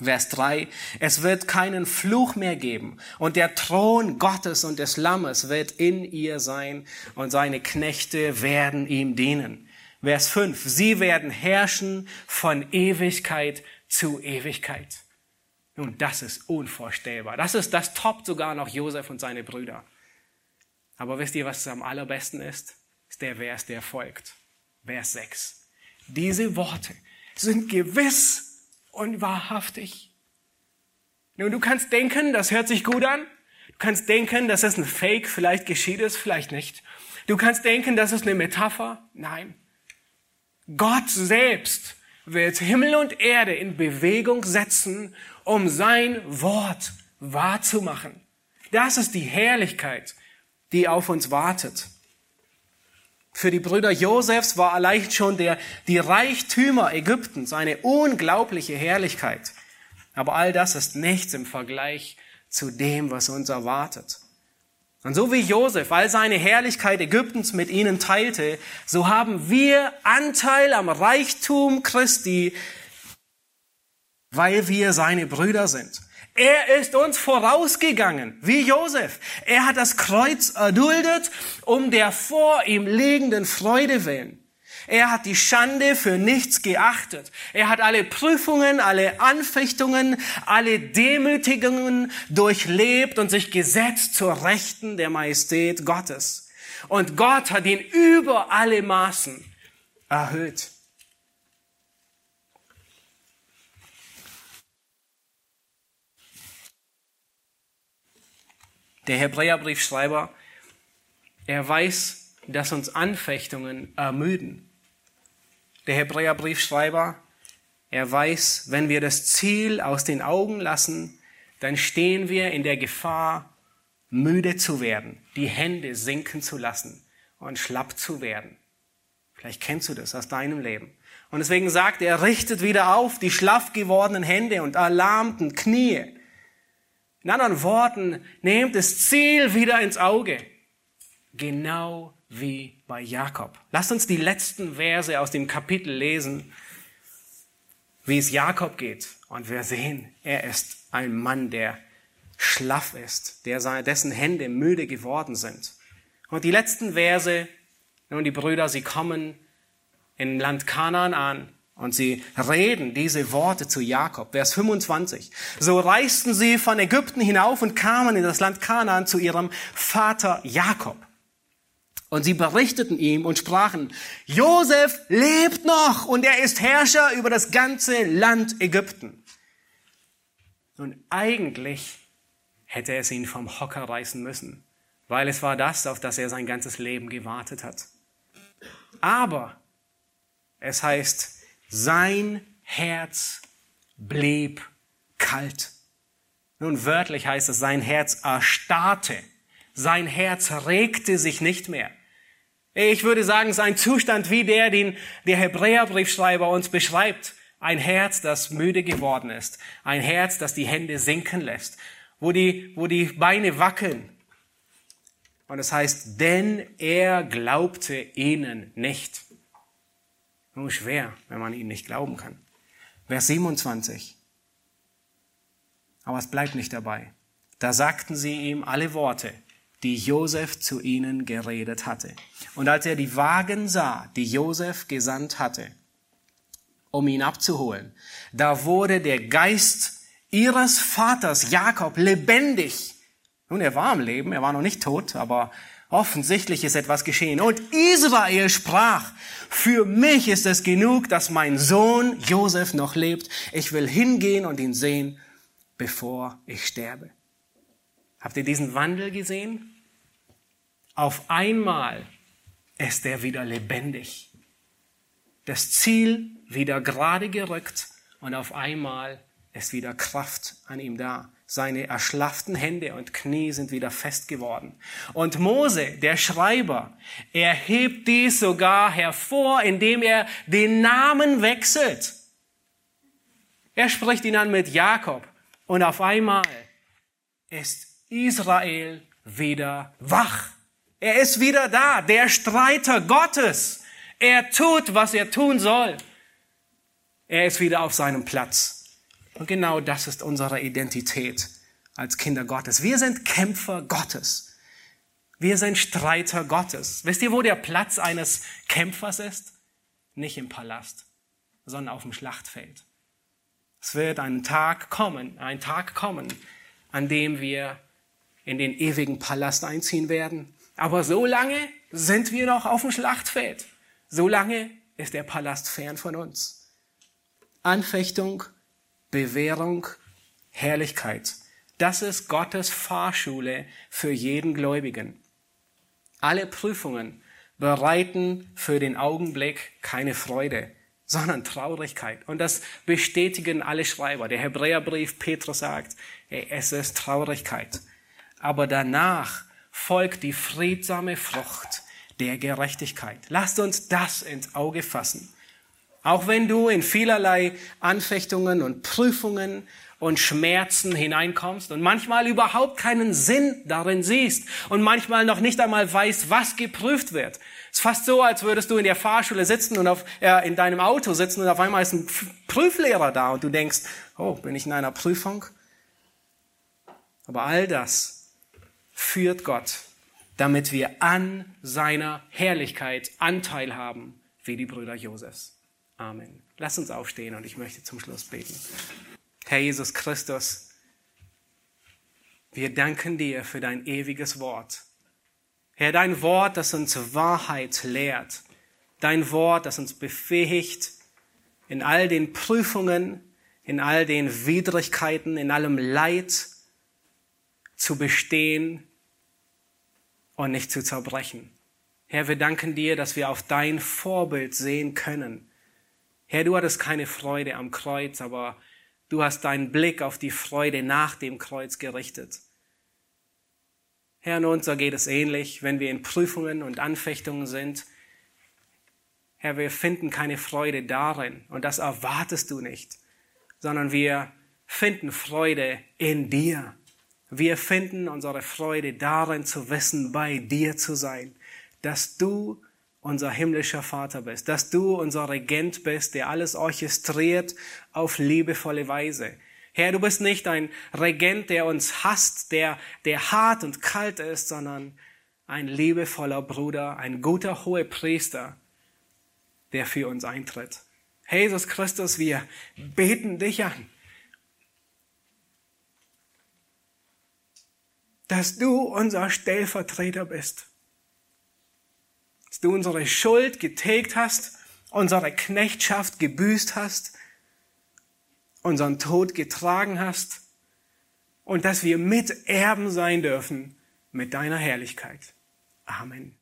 Vers 3. Es wird keinen Fluch mehr geben und der Thron Gottes und des Lammes wird in ihr sein und seine Knechte werden ihm dienen. Vers 5. Sie werden herrschen von Ewigkeit zu Ewigkeit. Nun, das ist unvorstellbar. Das ist, das toppt sogar noch Josef und seine Brüder. Aber wisst ihr, was am allerbesten ist? Ist der Vers, der folgt. Vers 6. Diese Worte sind gewiss und wahrhaftig. Nun, du kannst denken, das hört sich gut an. Du kannst denken, das ist ein Fake, vielleicht geschieht es, vielleicht nicht. Du kannst denken, das ist eine Metapher. Nein. Gott selbst wird Himmel und Erde in Bewegung setzen, um sein Wort wahrzumachen. Das ist die Herrlichkeit, die auf uns wartet. Für die Brüder Josefs war allein schon der, die Reichtümer Ägyptens eine unglaubliche Herrlichkeit. Aber all das ist nichts im Vergleich zu dem, was uns erwartet. Und so wie Josef all seine Herrlichkeit Ägyptens mit ihnen teilte, so haben wir Anteil am Reichtum Christi, weil wir seine Brüder sind. Er ist uns vorausgegangen, wie Josef. Er hat das Kreuz erduldet, um der vor ihm liegenden Freude willen. Er hat die Schande für nichts geachtet. Er hat alle Prüfungen, alle Anfechtungen, alle Demütigungen durchlebt und sich gesetzt zur Rechten der Majestät Gottes. Und Gott hat ihn über alle Maßen erhöht. Der Hebräerbriefschreiber, er weiß, dass uns Anfechtungen ermüden. Der Hebräerbriefschreiber, er weiß, wenn wir das Ziel aus den Augen lassen, dann stehen wir in der Gefahr, müde zu werden, die Hände sinken zu lassen und schlapp zu werden. Vielleicht kennst du das aus deinem Leben. Und deswegen sagt er, richtet wieder auf die schlaff gewordenen Hände und erlahmten Knie. In anderen Worten, nehmt das Ziel wieder ins Auge. Genau wie bei Jakob. Lasst uns die letzten Verse aus dem Kapitel lesen, wie es Jakob geht. Und wir sehen, er ist ein Mann, der schlaff ist, der, dessen Hände müde geworden sind. Und die letzten Verse, nun die Brüder, sie kommen im Land Kanaan an Und sie reden diese Worte zu Jakob. Vers 25. So reisten sie von Ägypten hinauf und kamen in das Land Kanaan zu ihrem Vater Jakob. Und sie berichteten ihm und sprachen, Josef lebt noch und er ist Herrscher über das ganze Land Ägypten. Und eigentlich hätte es ihn vom Hocker reißen müssen, weil es war das, auf das er sein ganzes Leben gewartet hat. Aber es heißt, sein Herz blieb kalt. Nun wörtlich heißt es, sein Herz erstarrte. Sein Herz regte sich nicht mehr. Ich würde sagen, es ist ein Zustand wie der, den der Hebräerbriefschreiber uns beschreibt. Ein Herz, das müde geworden ist. Ein Herz, das die Hände sinken lässt. Wo die, wo die Beine wackeln. Und es heißt, denn er glaubte ihnen nicht. Nur schwer, wenn man ihnen nicht glauben kann. Vers 27. Aber es bleibt nicht dabei. Da sagten sie ihm alle Worte, die Josef zu ihnen geredet hatte. Und als er die Wagen sah, die Josef gesandt hatte, um ihn abzuholen, da wurde der Geist ihres Vaters Jakob lebendig. Nun, er war am Leben, er war noch nicht tot, aber Offensichtlich ist etwas geschehen. Und Israel sprach, für mich ist es genug, dass mein Sohn Josef noch lebt. Ich will hingehen und ihn sehen, bevor ich sterbe. Habt ihr diesen Wandel gesehen? Auf einmal ist er wieder lebendig. Das Ziel wieder gerade gerückt und auf einmal ist wieder Kraft an ihm da. Seine erschlafften Hände und Knie sind wieder fest geworden. Und Mose, der Schreiber, er hebt dies sogar hervor, indem er den Namen wechselt. Er spricht ihn an mit Jakob und auf einmal ist Israel wieder wach. Er ist wieder da, der Streiter Gottes. Er tut, was er tun soll. Er ist wieder auf seinem Platz. Und genau das ist unsere Identität als Kinder Gottes. Wir sind Kämpfer Gottes. Wir sind Streiter Gottes. Wisst ihr, wo der Platz eines Kämpfers ist? Nicht im Palast, sondern auf dem Schlachtfeld. Es wird ein Tag kommen, ein Tag kommen, an dem wir in den ewigen Palast einziehen werden. Aber so lange sind wir noch auf dem Schlachtfeld. So lange ist der Palast fern von uns. Anfechtung Bewährung, Herrlichkeit. Das ist Gottes Fahrschule für jeden Gläubigen. Alle Prüfungen bereiten für den Augenblick keine Freude, sondern Traurigkeit. Und das bestätigen alle Schreiber. Der Hebräerbrief Petrus sagt, es ist Traurigkeit. Aber danach folgt die friedsame Frucht der Gerechtigkeit. Lasst uns das ins Auge fassen. Auch wenn du in vielerlei Anfechtungen und Prüfungen und Schmerzen hineinkommst und manchmal überhaupt keinen Sinn darin siehst und manchmal noch nicht einmal weißt, was geprüft wird. Es ist fast so, als würdest du in der Fahrschule sitzen und auf, äh, in deinem Auto sitzen und auf einmal ist ein Prüflehrer da und du denkst, oh, bin ich in einer Prüfung? Aber all das führt Gott, damit wir an seiner Herrlichkeit Anteil haben, wie die Brüder Josefs. Amen. Lass uns aufstehen und ich möchte zum Schluss beten. Herr Jesus Christus, wir danken dir für dein ewiges Wort. Herr, dein Wort, das uns Wahrheit lehrt. Dein Wort, das uns befähigt, in all den Prüfungen, in all den Widrigkeiten, in allem Leid zu bestehen und nicht zu zerbrechen. Herr, wir danken dir, dass wir auf dein Vorbild sehen können Herr, du hattest keine Freude am Kreuz, aber du hast deinen Blick auf die Freude nach dem Kreuz gerichtet. Herr, und uns geht es ähnlich, wenn wir in Prüfungen und Anfechtungen sind. Herr, wir finden keine Freude darin und das erwartest du nicht, sondern wir finden Freude in dir. Wir finden unsere Freude darin zu wissen, bei dir zu sein, dass du unser himmlischer Vater bist, dass du unser Regent bist, der alles orchestriert auf liebevolle Weise. Herr, du bist nicht ein Regent, der uns hasst, der, der hart und kalt ist, sondern ein liebevoller Bruder, ein guter hoher Priester, der für uns eintritt. Jesus Christus, wir beten dich an, dass du unser Stellvertreter bist, dass du unsere Schuld getilgt hast, unsere Knechtschaft gebüßt hast, unseren Tod getragen hast und dass wir Miterben sein dürfen mit deiner Herrlichkeit. Amen.